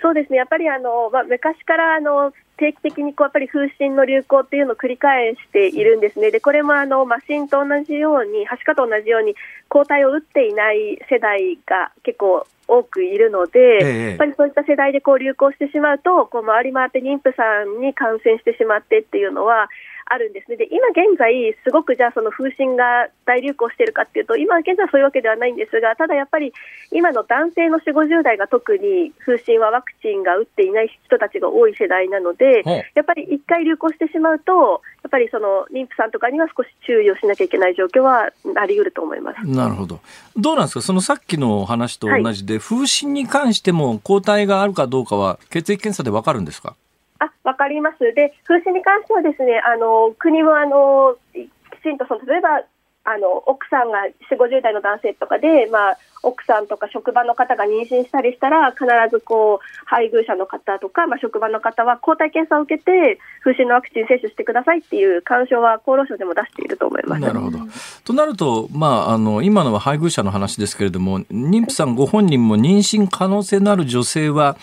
そうですね、やっぱりあの、まあ、昔からあの定期的にこうやっぱり風疹の流行っていうのを繰り返しているんですね、でこれもあのマシンと同じように、はしかと同じように、抗体を打っていない世代が結構多くいるので、ええ、やっぱりそういった世代でこう流行してしまうと、こう回り回って妊婦さんに感染してしまってっていうのは、あるんですね。で、今現在、すごくじゃあその風疹が大流行しているかっていうと、今現在そういうわけではないんですが、ただやっぱり今の男性の4、50代が特に風疹はワクチンが打っていない人たちが多い世代なので、やっぱり一回流行してしまうと、やっぱりその妊婦さんとかには少し注意をしなきゃいけない状況はあり得ると思います。なるほど。どうなんですか？そのさっきの話と同じで、はい、風疹に関しても抗体があるかどうかは血液検査でわかるんですか？あ、わかります。で、風疹に関してはですね、あの、国もあの、きちんとその、例えば、あの、奥さんが4、50代の男性とかで、まあ、奥さんとか職場の方が妊娠したりしたら、必ずこう、配偶者の方とか、まあ、職場の方は抗体検査を受けて、風疹のワクチン接種してくださいっていう干渉は厚労省でも出していると思います。なるほど。となると、まあ、あの、今のは配偶者の話ですけれども、妊婦さんご本人も妊娠可能性のある女性は、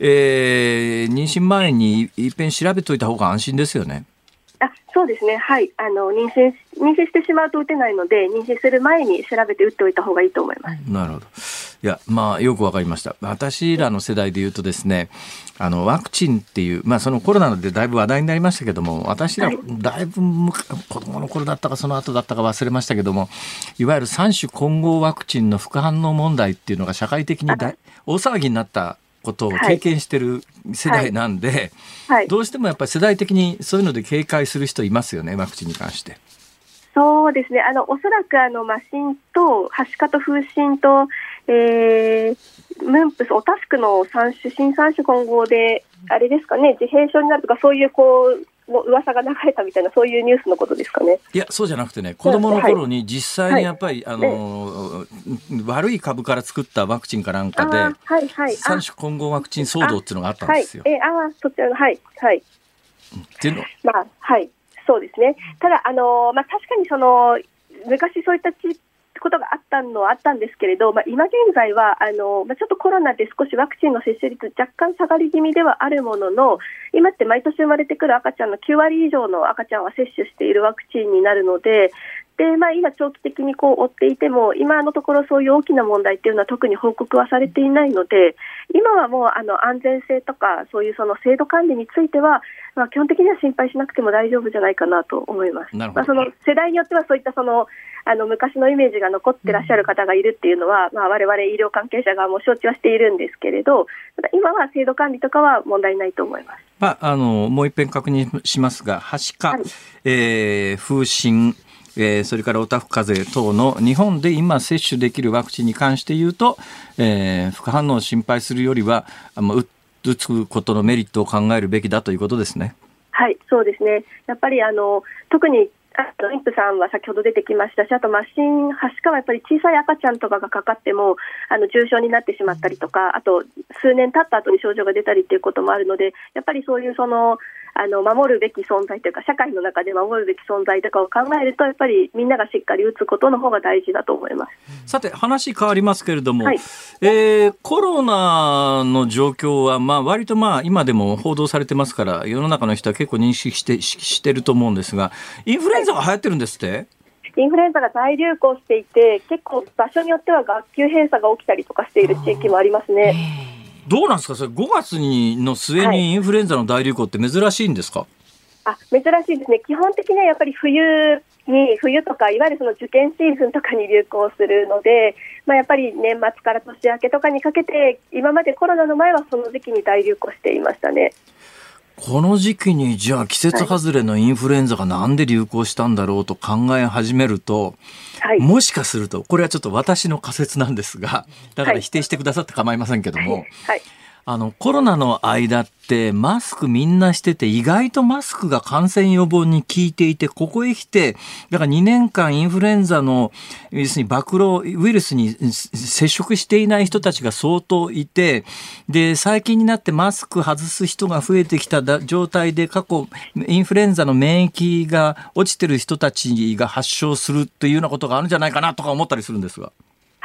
えー、妊娠前にいっぺん調べといた方が安心ですよね。あそうですね、はい、あの妊娠妊娠してしまうと打てないので、妊娠する前に調べて打っておいた方がいいと思います。なるほど。いや、まあ、よくわかりました。私らの世代で言うとですね、あの、ワクチンっていう、まあ、そのコロナでだいぶ話題になりましたけども、私ら、だいぶ子供の頃だったか、その後だったか忘れましたけども、いわゆる三種混合ワクチンの副反応問題っていうのが社会的に大騒ぎになったことを経験してる世代なんで、はい。はい、どうしてもやっぱり世代的にそういうので警戒する人いますよね、ワクチンに関して。そうですね、あのおそらくあの麻疹と、はしかと風疹と、えー、ムンプス、オタスクの三種、新三種混合で、あれですかね、自閉症になるとか、そういうこうの噂が流れたみたいな、そういうニュースのことですかね。いや、そうじゃなくてね、子供の頃に実際にやっぱり、はい、あの、ね、悪い株から作ったワクチンかなんかで、はいはい、三種混合ワクチン騒動っていうのがあったんですよ。はい、えあそちらの、はい、はい。っていうのまあ、はい、そうですね。ただ、あのまあ、確かにその、昔そういったことがあったのはあったんですけれど、まあ、今現在はあの、まあ、ちょっとコロナで少しワクチンの接種率若干下がり気味ではあるものの今って毎年生まれてくる赤ちゃんの9割以上の赤ちゃんは接種しているワクチンになるのでで、まあ、今、長期的にこう追っていても今のところそういう大きな問題っていうのは特に報告はされていないので今はもうあの安全性とかそういうその制度管理については、まあ、基本的には心配しなくても大丈夫じゃないかなと思います。まあ、その世代によってはそういったそのあの昔のイメージが残ってらっしゃる方がいるっていうのは、まあ、我々医療関係者がもう承知はしているんですけれどただ今は制度管理とかは問題ないと思います。まあ、あのもう一遍確認しますが、はしか、はい、えー、風疹、えー、それからオタフ風邪等の日本で今接種できるワクチンに関して言うと、えー、副反応を心配するよりは、打つことのメリットを考えるべきだということですね。はい、そうですね。やっぱりあの特にあ妊婦さんは先ほど出てきましたし、あと、麻疹、はしかはやっぱり小さい赤ちゃんとかがかかっても、あの重症になってしまったりとか、あと、数年経った後に症状が出たりっていうこともあるので、やっぱりそういうその、あの守るべき存在というか社会の中で守るべき存在とかを考えるとやっぱりみんながしっかり打つことの方が大事だと思います。さて話変わりますけれども、はい、えー、コロナの状況はまあ割とまあ今でも報道されてますから世の中の人は結構認識してしてると思うんですがインフルエンザが流行ってるんですって、インフルエンザが大流行していて結構場所によっては学級閉鎖が起きたりとかしている地域もありますね。どうなんですか？それ5月にの末にインフルエンザの大流行って珍しいんですか、はい、あ珍しいですね。基本的にはやっぱり冬に冬とかいわゆるその受験シーズンとかに流行するので、まあ、やっぱり年末から年明けとかにかけて今までコロナの前はその時期に大流行していましたね。この時期にじゃあ季節外れのインフルエンザがなんで流行したんだろうと考え始めると、はい、もしかするとこれはちょっと私の仮説なんですがだから否定してくださって構いませんけども、はい。はいあの、コロナの間ってマスクみんなしてて意外とマスクが感染予防に効いていて、ここへ来て、だから2年間インフルエンザの、要するに暴露ウイルスに接触していない人たちが相当いて、で、最近になってマスク外す人が増えてきた状態で過去インフルエンザの免疫が落ちてる人たちが発症するというようなことがあるんじゃないかなとか思ったりするんですが。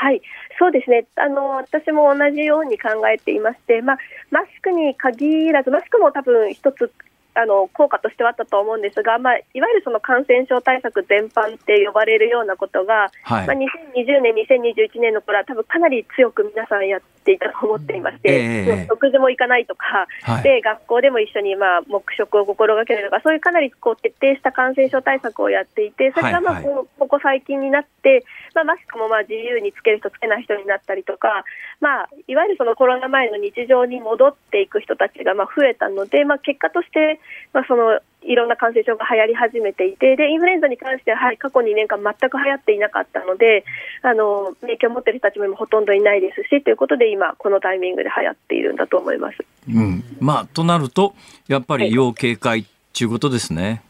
はい、そうですね。あの私も同じように考えていまして、まあ、マスクに限らずマスクも多分一つあの効果としてはあったと思うんですが、まあ、いわゆるその感染症対策全般って呼ばれるようなことが、はい、まあ、2020年、2021年の頃は多分かなり強く皆さんやっていたと思っていまして、えー、食事も行かないとか、はい、で学校でも一緒に、まあ、黙食を心がけるとか、そういうかなりこう徹底した感染症対策をやっていて、それがまあここ最近になって、まあ、マスクもまあ自由につける人、つけない人になったりとか、まあ、いわゆるそのコロナ前の日常に戻っていく人たちがまあ増えたので、まあ、結果として、まあ、そのいろんな感染症が流行り始めていてでインフルエンザに関しては、はい、過去2年間全く流行っていなかったのであの免疫を持っている人たちも今ほとんどいないですしということで今このタイミングで流行っているんだと思います。うん。まあ、となるとやっぱり要警戒ということですね。はい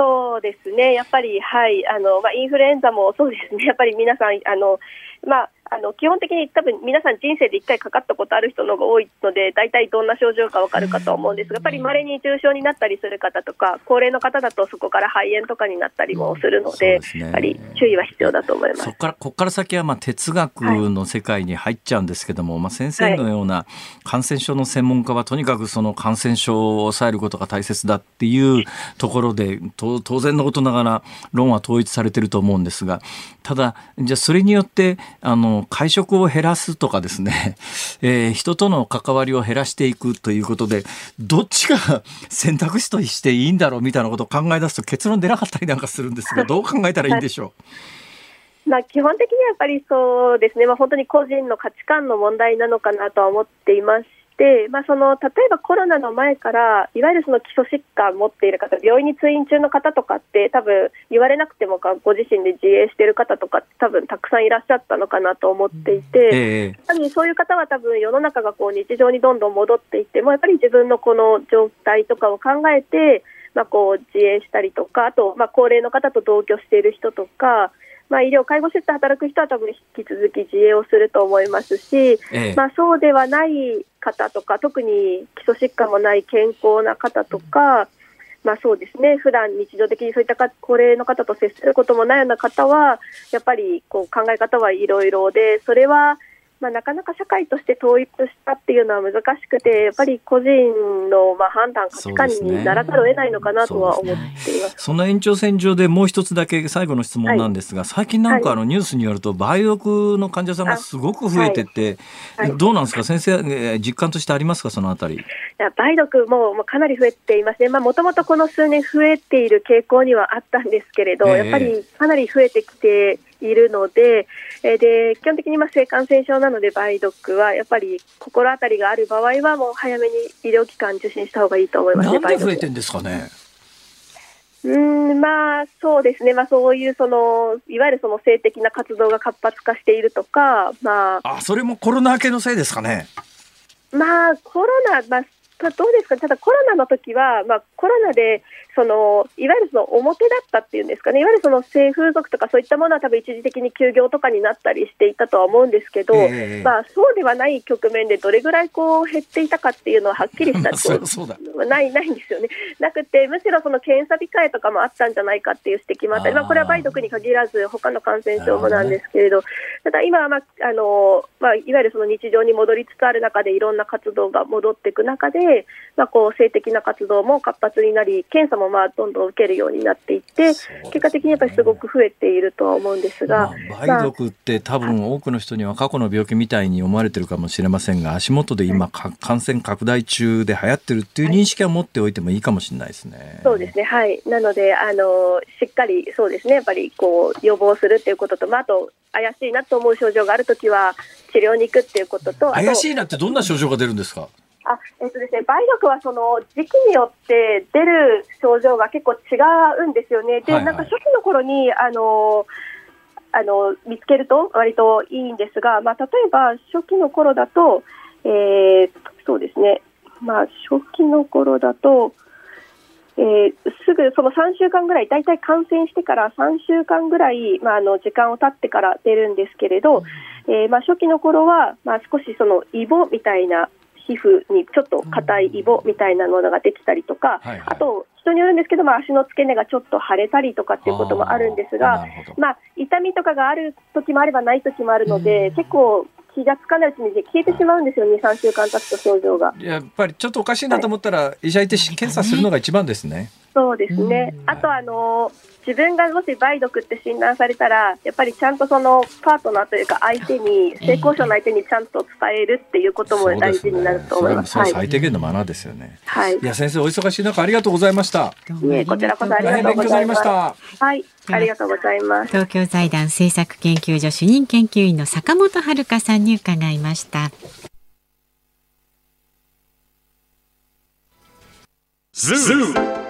そうですね、やっぱり、はい。あのまあ、インフルエンザもそうですね、やっぱり皆さん、あのまあ、あの基本的に多分皆さん人生で1回かかったことある人の方が多いので大体どんな症状か分かるかと思うんですがやっぱりまれに重症になったりする方とか高齢の方だとそこから肺炎とかになったりもするので、うん、やっぱり注意は必要だと思います。そこからここから先はまあ哲学の世界に入っちゃうんですけども、はい、まあ、先生のような感染症の専門家はとにかくその感染症を抑えることが大切だっていうところで当然のことながら論は統一されてると思うんですがただじゃあそれによってあの会食を減らすとかですね、えー、人との関わりを減らしていくということでどっちが選択肢としていいんだろうみたいなことを考え出すと結論出なかったりなんかするんですが どう考えたらいいんでしょう、まあ、基本的にはやっぱりそうですね、まあ、本当に個人の価値観の問題なのかなとは思っていますで、まあ、その例えばコロナの前からいわゆるその基礎疾患を持っている方病院に通院中の方とかって多分言われなくてもご自身で自衛している方とか多分たくさんいらっしゃったのかなと思っていて、えー、多分そういう方は多分世の中がこう日常にどんどん戻っていってもやっぱり自分のこの状態とかを考えて、まあ、こう自衛したりとかあと、まあ、高齢の方と同居している人とかまあ、医療、介護施設で働く人は多分引き続き自衛をすると思いますし、ええ、まあ、そうではない方とか特に基礎疾患もない健康な方とか、まあそうですね、普段日常的にそういった高齢の方と接することもないような方は、やっぱりこう考え方はいろいろで、それはまあ、なかなか社会として統一したっていうのは難しくて、やっぱり個人のまあ判断、価値観にならざるを得ないのかなとは思っています、ね、その延長線上でもう一つだけ最後の質問なんですが、はい、最近なんかあのニュースによると、梅毒の患者さんがすごく増えてて、はい。はい、どうなんですか、先生、実感としてありますか、そのあたり。いや梅毒ももうかなり増えていますね、もともとこの数年増えている傾向にはあったんですけれど、えー、やっぱりかなり増えてきているので、えー、で基本的にまあ性感染症なので梅毒はやっぱり心当たりがある場合はもう早めに医療機関受診した方がいいと思います、ね、なんで増えてんですかね？うんまあそうですね、まあ、そういうそのいわゆるその性的な活動が活発化しているとか、まあ、あそれもコロナ明けのせいですかね？まあコロナ、まあ、どうですか、ただコロナの時は、まあ、コロナでそのいわゆるその表だったっていうんですかね、いわゆるその性風俗とかそういったものは多分一時的に休業とかになったりしていたとは思うんですけど、えー、まあ、そうではない局面でどれぐらいこう減っていたかっていうのははっきりした ないないんですよね。なくて、むしろその検査控えとかもあったんじゃないかっていう指摘もあったり、まあ、これは梅毒に限らず、他の感染症もなんですけれど、ただ今は、まああのまあ、いわゆるその日常に戻りつつある中で、いろんな活動が戻っていく中で、まあ、こう性的な活動も活発になり、検査もまあどんどん受けるようになっていって、ね、結果的にやっぱりすごく増えているとは思うんですが、まあ、梅毒って多分多くの人には過去の病気みたいに思われてるかもしれませんが、足元で今、はい、感染拡大中で流行ってるっていう認識は持っておいてもいいかもしれないですね。そうですね、はい、なのであの、しっかりそうですね、やっぱりこう予防するっていうことと、まあ、あと怪しいなと思う症状があるときは、治療に行くっていうことと、怪しいなってどんな症状が出るんですか？あえっとですね、梅毒はその時期によって出る症状が結構違うんですよね。で、はいはい、なんか初期の頃にあのあの見つけると割といいんですが、まあ、例えば初期の頃だと、えー、そうですね、まあ、初期の頃だと、えー、すぐその3週間ぐらい、大体感染してから3週間ぐらい、まあ、あの時間を経ってから出るんですけれど、えー、まあ、初期の頃は、まあ、少しそのイボみたいな皮膚にちょっと硬いイボみたいなものができたりとか、はいはい、あと人によるんですけど、まあ、足の付け根がちょっと腫れたりとかっていうこともあるんですが、まあ、痛みとかがある時もあればない時もあるので、結構気がつかないうちに消えてしまうんですよ、2、3週間経つと症状が。やっぱりちょっとおかしいなと思ったら、はい、医者行って検査するのが一番ですね。そうですね。あとあの自分がもし梅毒って診断されたら、やっぱりちゃんとそのパートナーというか相手に、性交渉の相手にちゃんと伝えるっていうことも大事になると思います。そ、ね、最低限のマナーですよね。はい。いや先生お忙しい中ありがとうございました。いえこちらこそありがとうございました。はい。ありがとうございます。東京財団政策研究所主任研究員の坂元晴香さんに伺いました。ズー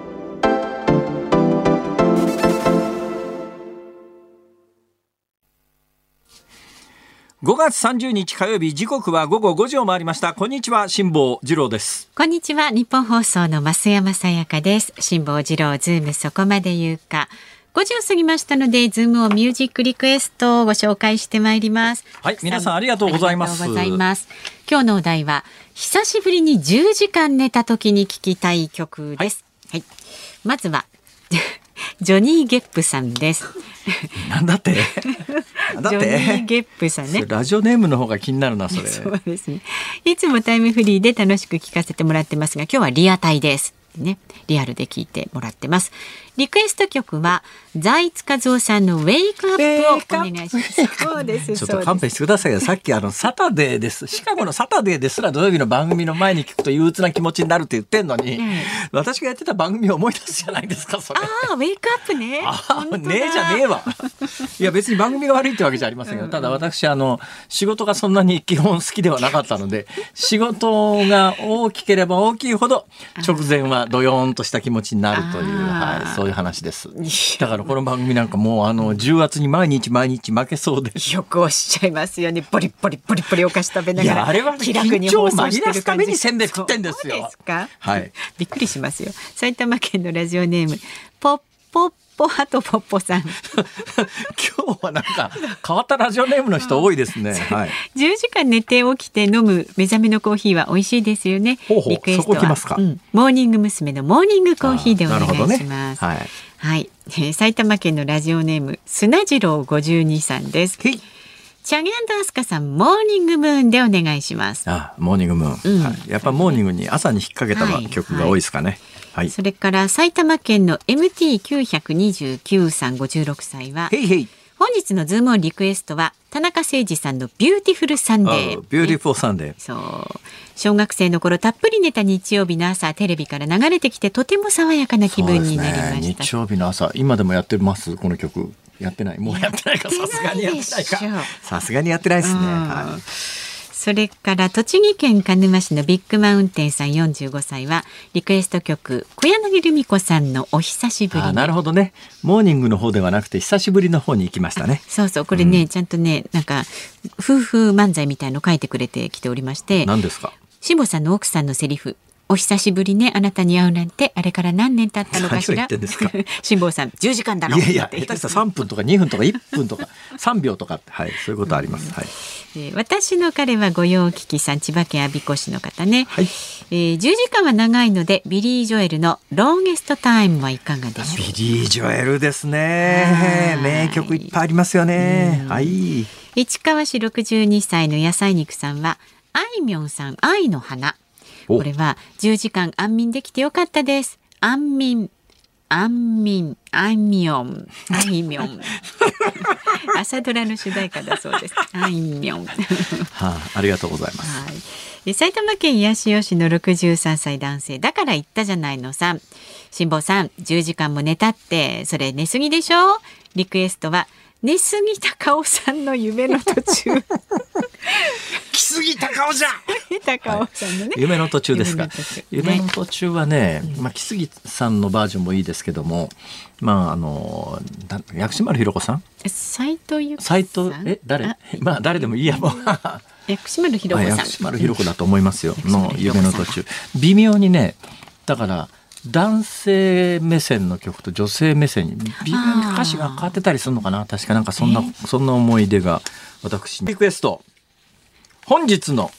5月30日火曜日時刻は午後5時を回りました。こんにちは辛坊治郎です。こんにちはニッポン放送の増山さやかです。辛坊治郎ズームそこまで言うか。5時を過ぎましたのでズームオンミュージックリクエストをご紹介してまいります。はい皆さんありがとうございます。今日のお題は久しぶりに10時間寝た時に聞きたい曲です、はい、はい、まずはジョニーゲップさんです。なんだって？ジョニーゲップさんね。ラジオネームの方が気になるなそれ。そうですね。いつもタイムフリーで楽しく聞かせてもらってますが今日はリアタイです。ね、リアルで聞いてもらってます。リクエスト曲は財津和夫さんのウェイクアップをお願いします。そうです。ちょっと勘弁してくださいよ。さっきあのサタデーです。シカゴのサタデーですら土曜日の番組の前に聞くと憂鬱な気持ちになるって言ってんのに、うん、私がやってた番組を思い出すじゃないですか。それ。ああ、ウェイクアップね。あねえじゃねえわ。いや別に番組が悪いってわけじゃありませんが、ただ私あの仕事がそんなに基本好きではなかったので、仕事が大きければ大きいほど直前はドヨーンとした気持ちになるという、はい、そういう話です。だからこの番組なんかもうあの重圧に毎日毎日負けそうで。よくおっしゃいますよね。ボリボリボリボリお菓子食べながらあれは気楽に放送してる感じにせんで食ってんですよはいびっくりしますよ埼玉県のラジオネームポッポッポハトポッポさん。今日はなんか変わったラジオネームの人多いですね、はい、10時間寝て起きて飲む目覚めのコーヒーは美味しいですよね。ほうほう。リクエストは、うん、モーニング娘。のモーニングコーヒーでお願いします、ね、はい、はい、えー、埼玉県のラジオネーム砂次郎52さんですチャゲアンダースカさんモーニングムーンでお願いします。あモーニングムーン、うん、はい、やっぱモーニングに朝に引っ掛けた曲が多いですかね、はい。はい、それから埼玉県の MT929 さん56歳はへいへい本日のズームオンリクエストは田中星児さんのビューティフルサンデー。ビューティフルサンデー。そう。小学生の頃たっぷり寝た日曜日の朝テレビから流れてきてとても爽やかな気分になりました。日曜日の朝今でもやってます？この曲。やってない。もうやってない。かさすがにやってないか。さすがにやってないですね。はい。それから栃木県鹿沼市のビッグマウンテンさん45歳はリクエスト曲小柳ルミ子さんのお久しぶり。なるほどね。モーニングの方ではなくて久しぶりの方に行きましたね。そうそうこれね、うん、ちゃんとねなんか夫婦漫才みたいの書いてくれてきておりまして何ですか？辛坊さんの奥さんのセリフお久しぶりね。あなたに会うなんてあれから何年経ったのかしら？辛坊さん10時間だろ。いやいや下手したら3分とか2分とか1分とか 3秒とかはいそういうことあります、はい、えー、私の彼は御用聞きさん千葉県我孫子市の方ね、はい、えー、10時間は長いのでビリー・ジョエルのロンゲストタイムはいかがでしょうビリー・ジョエルですね。名曲いっぱいありますよね。はい。市川市62歳の野菜肉さんはあいみょんさん愛の花これは10時間安眠できてよかったです。安眠。安眠。あいみょんあいみょん朝ドラの主題歌だそうです。あいみょんはあ、ありがとうございます、はい、埼玉県八潮市の63歳男性だから言ったじゃないのさ。ん辛坊さん10時間も寝たってそれ寝すぎでしょ？リクエストは寝すぎた顔さんの夢の途中 来すぎた顔じゃ高尾 さんのね、夢の途中ですか。夢の途中。はね、まあ木杉さんのバージョンもいいですけどもまああの薬師丸ひろ子さん？斉藤由斉藤え誰？まあ誰でもいいやもう。薬師丸ひろ子さん。薬師丸ひろ子だと思いますよ。の夢の途中。微妙にねだから男性目線の曲と女性目線に微妙に歌詞が変わってたりするのかな。確かなんかそんな、そんな思い出が私リクエスト本日の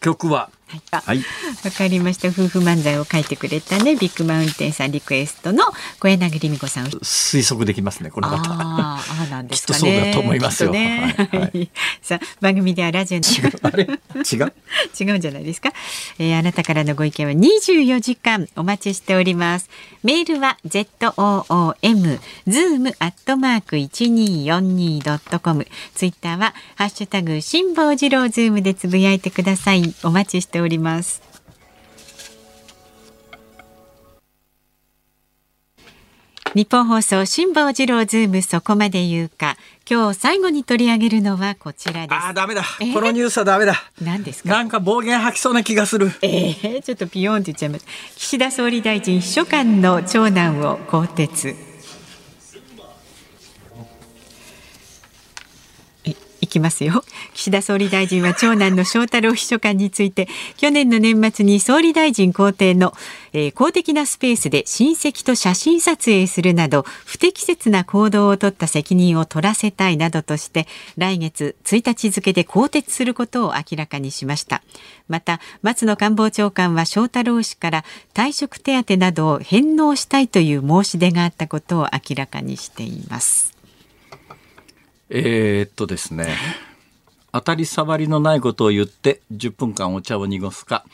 曲ははい。わかりました。夫婦漫才を書いてくれたね、ビッグマウンテンさんリクエストの小柳りみ子さん。推測できますね、この方。ああ、なんですかね。きっとそうだと思いますよ。ねはいはい、さあ、番組ではラジオ違う、あれ？違う？違うんじゃないですか？えー、あなたからのご意見は24時間お待ちしております。メールは z o o m zoom アットマーク一二四二ドットコム。ツイッターはハッシュタグ辛坊治郎ズームでつぶやいてください。お待ちしております。ニッポン放送辛坊治郎ズームそこまで言うか。今日最後に取り上げるのはこちらです。あダメだ、このニュースはダメだ。何ですか？なんか暴言吐きそうな気がする。えー、ちょっとピヨンって言っちゃいます。岸田総理大臣秘書官の長男を更迭きますよ。岸田総理大臣は長男の翔太郎秘書官について去年の年末に総理大臣公邸の、えー、公的なスペースで親戚と写真撮影するなど不適切な行動を取った責任を取らせたいなどとして来月1日付で更迭することを明らかにしました。また松野官房長官は翔太郎氏から退職手当などを返納したいという申し出があったことを明らかにしています。えー、っとですね。当たり障りのないことを言って10分間お茶を濁すか。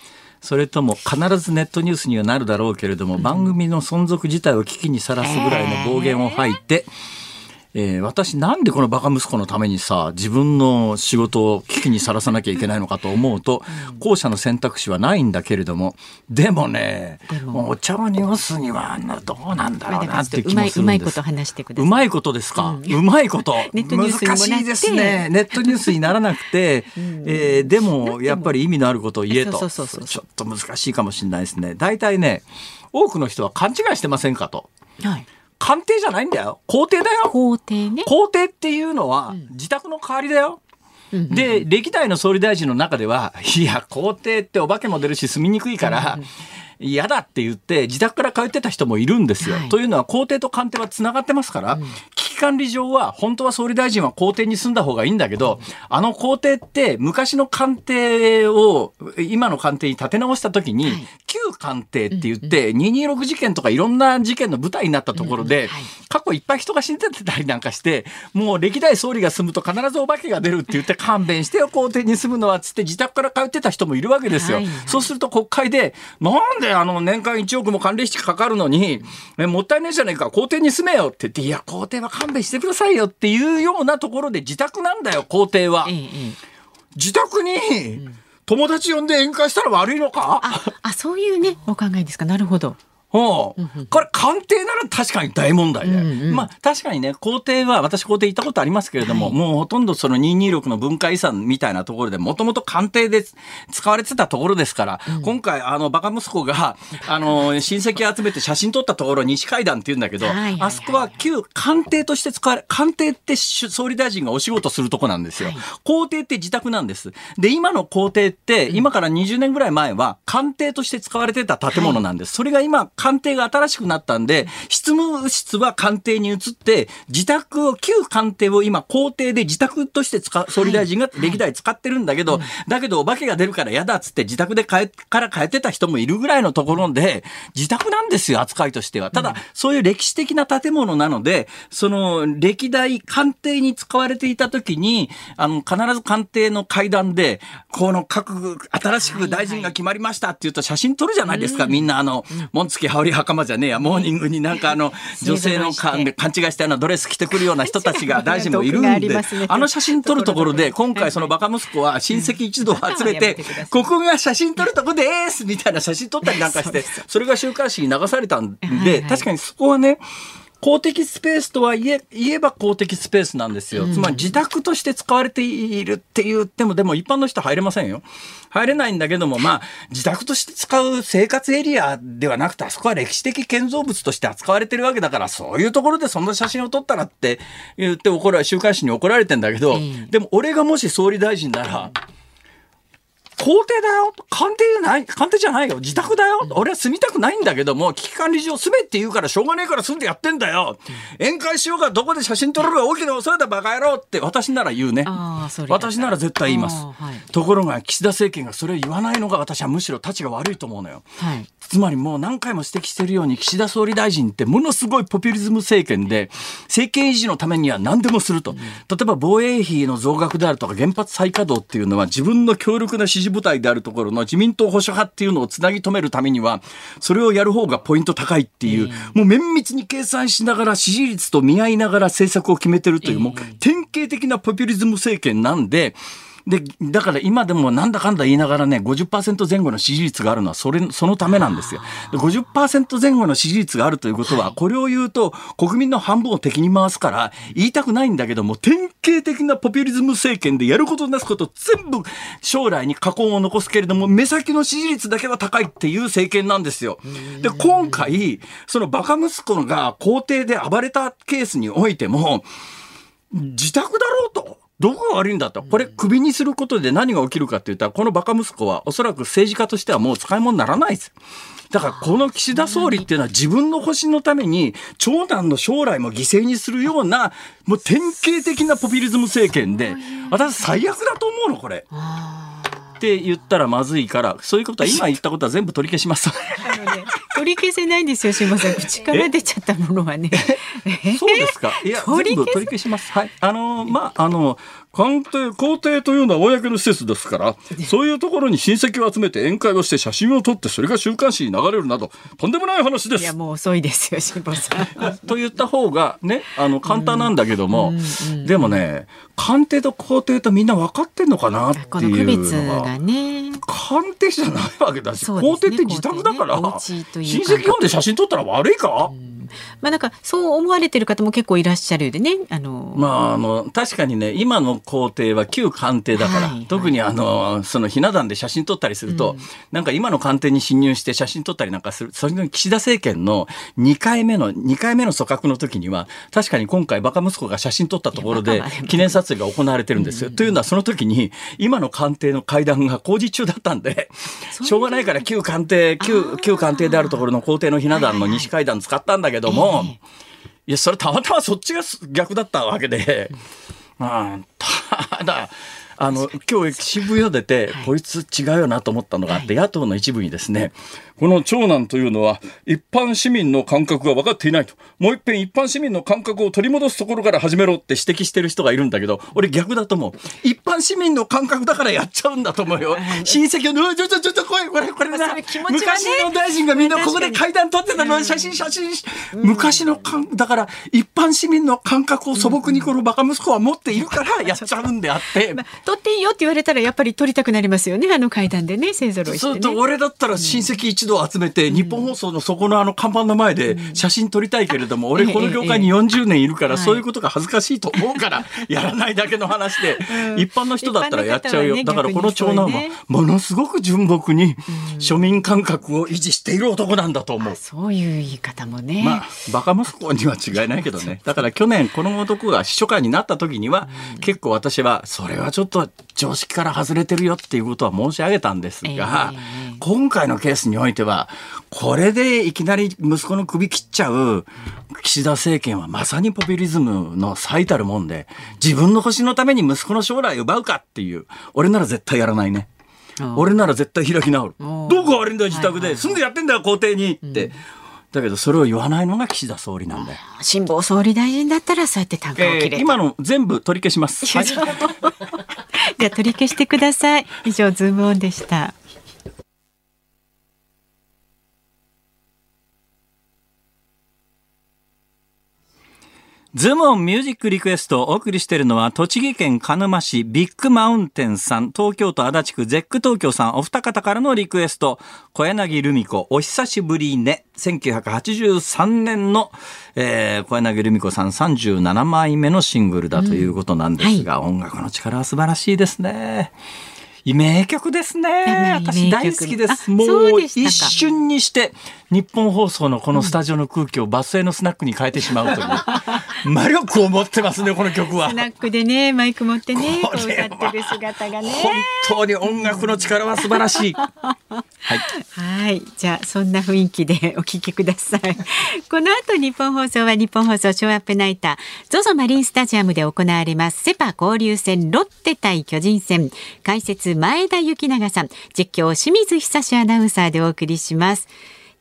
それとも必ずネットニュースにはなるだろうけれども、番組の存続自体を危機にさらすぐらいの暴言を吐いて、えーえー、私なんでこのバカ息子のためにさ自分の仕事を危機にさらさなきゃいけないのかと思うと、うん、後者の選択肢はないんだけれどもでもねも。お茶を濁すにはどうなんだろうなって気もするんです。うまいこと話してください。うまいことですか、うん、うまいこと。難しいですね。ネットニュースにならなくて、うん、えー、でもやっぱり意味のあることを言えと。ちょっと難しいかもしれないですね。大体ね多くの人は勘違いしてませんかと。はい官邸じゃないんだよ。皇帝だよ。皇帝ね。皇帝っていうのは、自宅の代わりだよ。で、歴代の総理大臣の中では、いや、皇帝ってお化けも出るし住みにくいから、嫌だって言って自宅から通ってた人もいるんですよ。はい、というのは皇帝と官邸はつながってますから、うん、管理上は本当は総理大臣は皇帝に住んだ方がいいんだけど、あの皇帝って昔の官邸を今の官邸に建て直した時に、はい、旧官邸って言って、226事件とかいろんな事件の舞台になったところで、過去いっぱい人が死んでたりなんかして、もう歴代総理が住むと必ずお化けが出るって言って勘弁してよ皇帝に住むのはつって自宅から通ってた人もいるわけですよ。はいはい、そうすると国会で、なんであの年間1億も管理費かかるのに、えもったいないじゃないか、公邸に住めよって言って、いや、公邸は勘弁してくださいよっていうようなところで自宅なんだよ、公邸は。自宅に、友達呼んで宴会したら悪いのか？ああそういうねお考えですか。なるほどこれ官邸なら確かに大問題で、うんうん、まあ確かにね皇帝は私皇帝行ったことありますけれども、はい、もうほとんどその226の文化遺産みたいなところでもともと官邸で使われてたところですから、うん、今回あのバカ息子が あの親戚集めて写真撮ったところ西海岸って言うんだけど、あそこは旧官邸として使われ官邸って総理大臣がお仕事するとこなんですよ、はい、皇帝って自宅なんです。で今の皇帝って、今から20年ぐらい前は官邸として使われてた建物なんです、はい、それが今官邸が新しくなったんで、執務室は官邸に移って、自宅を、旧官邸を今皇帝で自宅として使総理大臣が歴代使ってるんだけど、だけどお化けが出るから嫌だっつって自宅で変え、から変えてた人もいるぐらいのところで、自宅なんですよ、扱いとしては。ただ、そういう歴史的な建物なので、その歴代官邸に使われていた時に、あの、必ず官邸の階段で、この各、新しく大臣が決まりましたって言うと写真撮るじゃないですか、みんなあの、紋付き羽織袴袴じゃねえや、モーニングになんかあの、女性の勘違いしてあのドレス着てくるような人たちが大臣もいるんで、あの写真撮るところで、今回そのバカ息子は親戚一同集めて、ここが写真撮るとこですみたいな写真撮ったりなんかして、それが週刊誌に流されたんで、確かにそこはね、公的スペースとは言え言えば公的スペースなんですよ。つまり自宅として使われているって言っても、でも一般の人入れませんよ。入れないんだけども、まあ、自宅として使う生活エリアではなくて、あそこは歴史的建造物として扱われてるわけだから、そういうところでそんな写真を撮ったらって言って怒ら週刊誌に怒られてんだけど、でも俺がもし総理大臣なら、皇帝だよ。官邸じゃない官邸じゃないよ。自宅だよ。俺は住みたくないんだけども危機管理上住めって言うからしょうがねえから住んでやってんだよ。宴会しようがどこで写真撮るか大きな遅いだバカ野郎って私なら言うね。私なら絶対言います、はい、ところが岸田政権がそれを言わないのが私はむしろ立ちが悪いと思うのよ、はい、つまりもう何回も指摘しているように岸田総理大臣ってものすごいポピュリズム政権で政権維持のためには何でもすると、例えば防衛費の増額であるとか原発再稼働っていうのは自分の強力な支持部隊であるところの自民党保守派っていうのをつなぎ止めるためには、それをやる方がポイント高いっていう、もう綿密に計算しながら支持率と見合いながら政策を決めてるという、もう典型的なポピュリズム政権なんで、で、だから今でもなんだかんだ言いながらね、50%前後の支持率があるのはそれ、そのためなんですよ。50%前後の支持率があるということは、これを言うと国民の半分を敵に回すから言いたくないんだけども、典型的なポピュリズム政権でやることなすこと全部将来に禍根を残すけれども、目先の支持率だけは高いっていう政権なんですよ。で、今回、そのバカ息子が皇帝で暴れたケースにおいても、自宅だろうと。どこが悪いんだと。これ、クビにすることで何が起きるかって言ったら、このバカ息子はおそらく政治家としてはもう使い物にならないです。だからこの岸田総理っていうのは自分の保身のために長男の将来も犠牲にするようなもう典型的なポピュリズム政権で私最悪だと思うのこれ。って言ったらまずいからそういうことは今言ったことは全部取り消します。取り消せないんですよ、島さん。口から出ちゃったものはね。そうですか？いや、全部取り消します。はい。あの、まあ、あの、官邸、皇帝というのは公の施設ですから、そういうところに親戚を集めて宴会をして写真を撮って、それが週刊誌に流れるなど、とんでもない話です。いや、もう遅いですよ、辛坊さん。と言った方がね、あの、簡単なんだけども、でもね、官邸と皇帝とみんな分かってんのかなっていう。この区別がね。官邸じゃないわけだし、ね、皇帝って自宅だから、ね、親戚読んで写真撮ったら悪いか、うんまあなんかそう思われてる方も結構いらっしゃるでね。あのまああの確かにね今の皇帝は旧官邸だから、はい、特にあのそのひな壇で写真撮ったりすると、うん、なんか今の官邸に侵入して写真撮ったりなんかするそれの岸田政権の2回目の2回目の組閣の時には確かに今回バカ息子が写真撮ったところで記念撮影が行われてるんですよ。というのはその時に今の官邸の会談が工事中だったんでしょうがないから旧官邸旧旧官邸であるところの皇帝のひな壇の西階段使ったんだけども、いやそれたまたまそっちが逆だったわけで、まあただあの今日渋谷出て、こいつ違うよなと思ったのがあって、野党の一部にですねこの長男というのは一般市民の感覚が分かっていないと。もう一遍一般市民の感覚を取り戻すところから始めろって指摘してる人がいるんだけど、俺逆だと思う。一般市民の感覚だからやっちゃうんだと思うよ。親戚を、ちょちょちょちょ、これ、これ、これな、ね、昔の大臣がみんなここで階段取ってたの、写真、写真、昔の感、だから一般市民の感覚を素朴にこのバカ息子は持っているからやっちゃうんであって。まあ、取っていいよって言われたらやっぱり取りたくなりますよね、あの階段でね、勢ぞろいして、ね。そう、俺だったら親戚一度集めて、日本放送のそこのあの看板の前で写真撮りたいけれども、俺この業界に40年いるから、そういうことが恥ずかしいと思うから、やらないだけの話で、一般の人だったらやっちゃうよ。だからこの長男は、ものすごく純朴に庶民感覚を維持している男なんだと思う。そういう言い方もね。まあ、バカ息子には違いないけどね。だから去年この男が秘書官になった時には、結構私は、それはちょっと常識から外れてるよっていうことは申し上げたんですが、今回のケースにおいては、これでいきなり息子の首切っちゃう岸田政権はまさにポピュリズムの最たるもんで、自分の星のために息子の将来を奪うかっていう、俺なら絶対やらないね。俺なら絶対開き直る。どこが悪いんだよ、自宅で。住んでやってんだよ、皇帝に。って。だけどそれを言わないのが岸田総理なんだよ。辛坊総理大臣だったらそうやって単価を切れ、えー、今の全部取り消します。はい、じゃあ取り消してください。以上ズームオンでした。ズームオンミュージックリクエストをお送りしているのは、栃木県鹿沼市ビッグマウンテンさん、東京都足立区ゼック東京さん、お二方からのリクエスト、小柳ルミ子、お久しぶりね、1983年の、えー、小柳ルミ子さん37枚目のシングルだということなんですが、うんはい、音楽の力は素晴らしいですね。名曲ですね。私大好きです。もう一瞬にして日本放送のこのスタジオの空気をバスへのスナックに変えてしまうという、魔力を持ってますね、この曲は。スナックでね、マイク持ってね、歌ってる姿がね。本当に音楽の力は素晴らしい。はい。はい。じゃあ、そんな雰囲気でお聴きください。この後、日本放送は日本放送ショーアップナイター、ZOZO マリンスタジアムで行われますセパ交流戦ロッテ対巨人戦。解説前田幸永さん、実況清水久志アナウンサーでお送りします。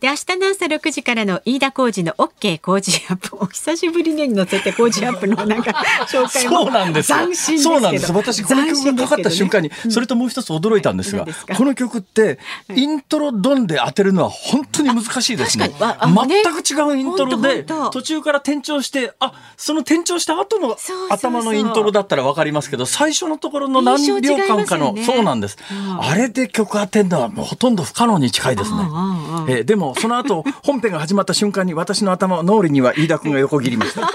で明日の朝6時からの飯田浩二の OK 工事アップ。お久しぶりに乗せて工事アップのなんか紹介も。そうなんです斬新そうなんです。私この曲がかかった瞬間に、それともう一つ驚いたんですが、この曲ってイントロドンで当てるのは本当に難しいですね。全く違うイントロで途中から転調してあその転調した後の頭のイントロだったらわかりますけど最初のところの何秒間かの、そうなんです、あれで曲当てるのはもうほとんど不可能に近いですね、えでもその後本編が始まった瞬間に私の頭脳裏には飯田君が横切りました。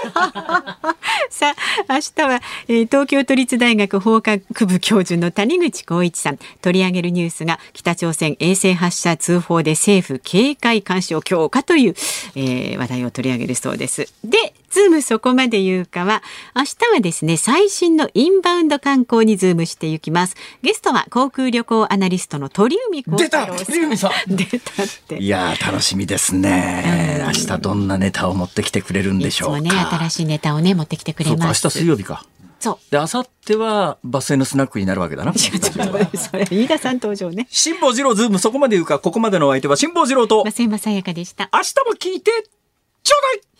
さあ明日は、えー、東京都立大学法学部教授の谷口功一さん。取り上げるニュースが北朝鮮衛星発射通報で政府警戒監視を強化という、えー、話題を取り上げるそうです。でズームそこまで言うかは、明日はですね、最新のインバウンド観光にズームしていきます。ゲストは航空旅行アナリストの鳥海高太朗さん。出た鳥海さん 出たって。いや楽しみですね。明日どんなネタを持ってきてくれるんでしょうね、新しいネタをね、持ってきてくれます。明日水曜日か。そう。で、あさってはバスへのスナックになるわけだな。それ、飯田さん登場ね。辛坊治郎ズーム、そこまで言うか、ここまでのお相手は辛坊治郎と。増山さやかでした。明日も聞いて、ちょうだい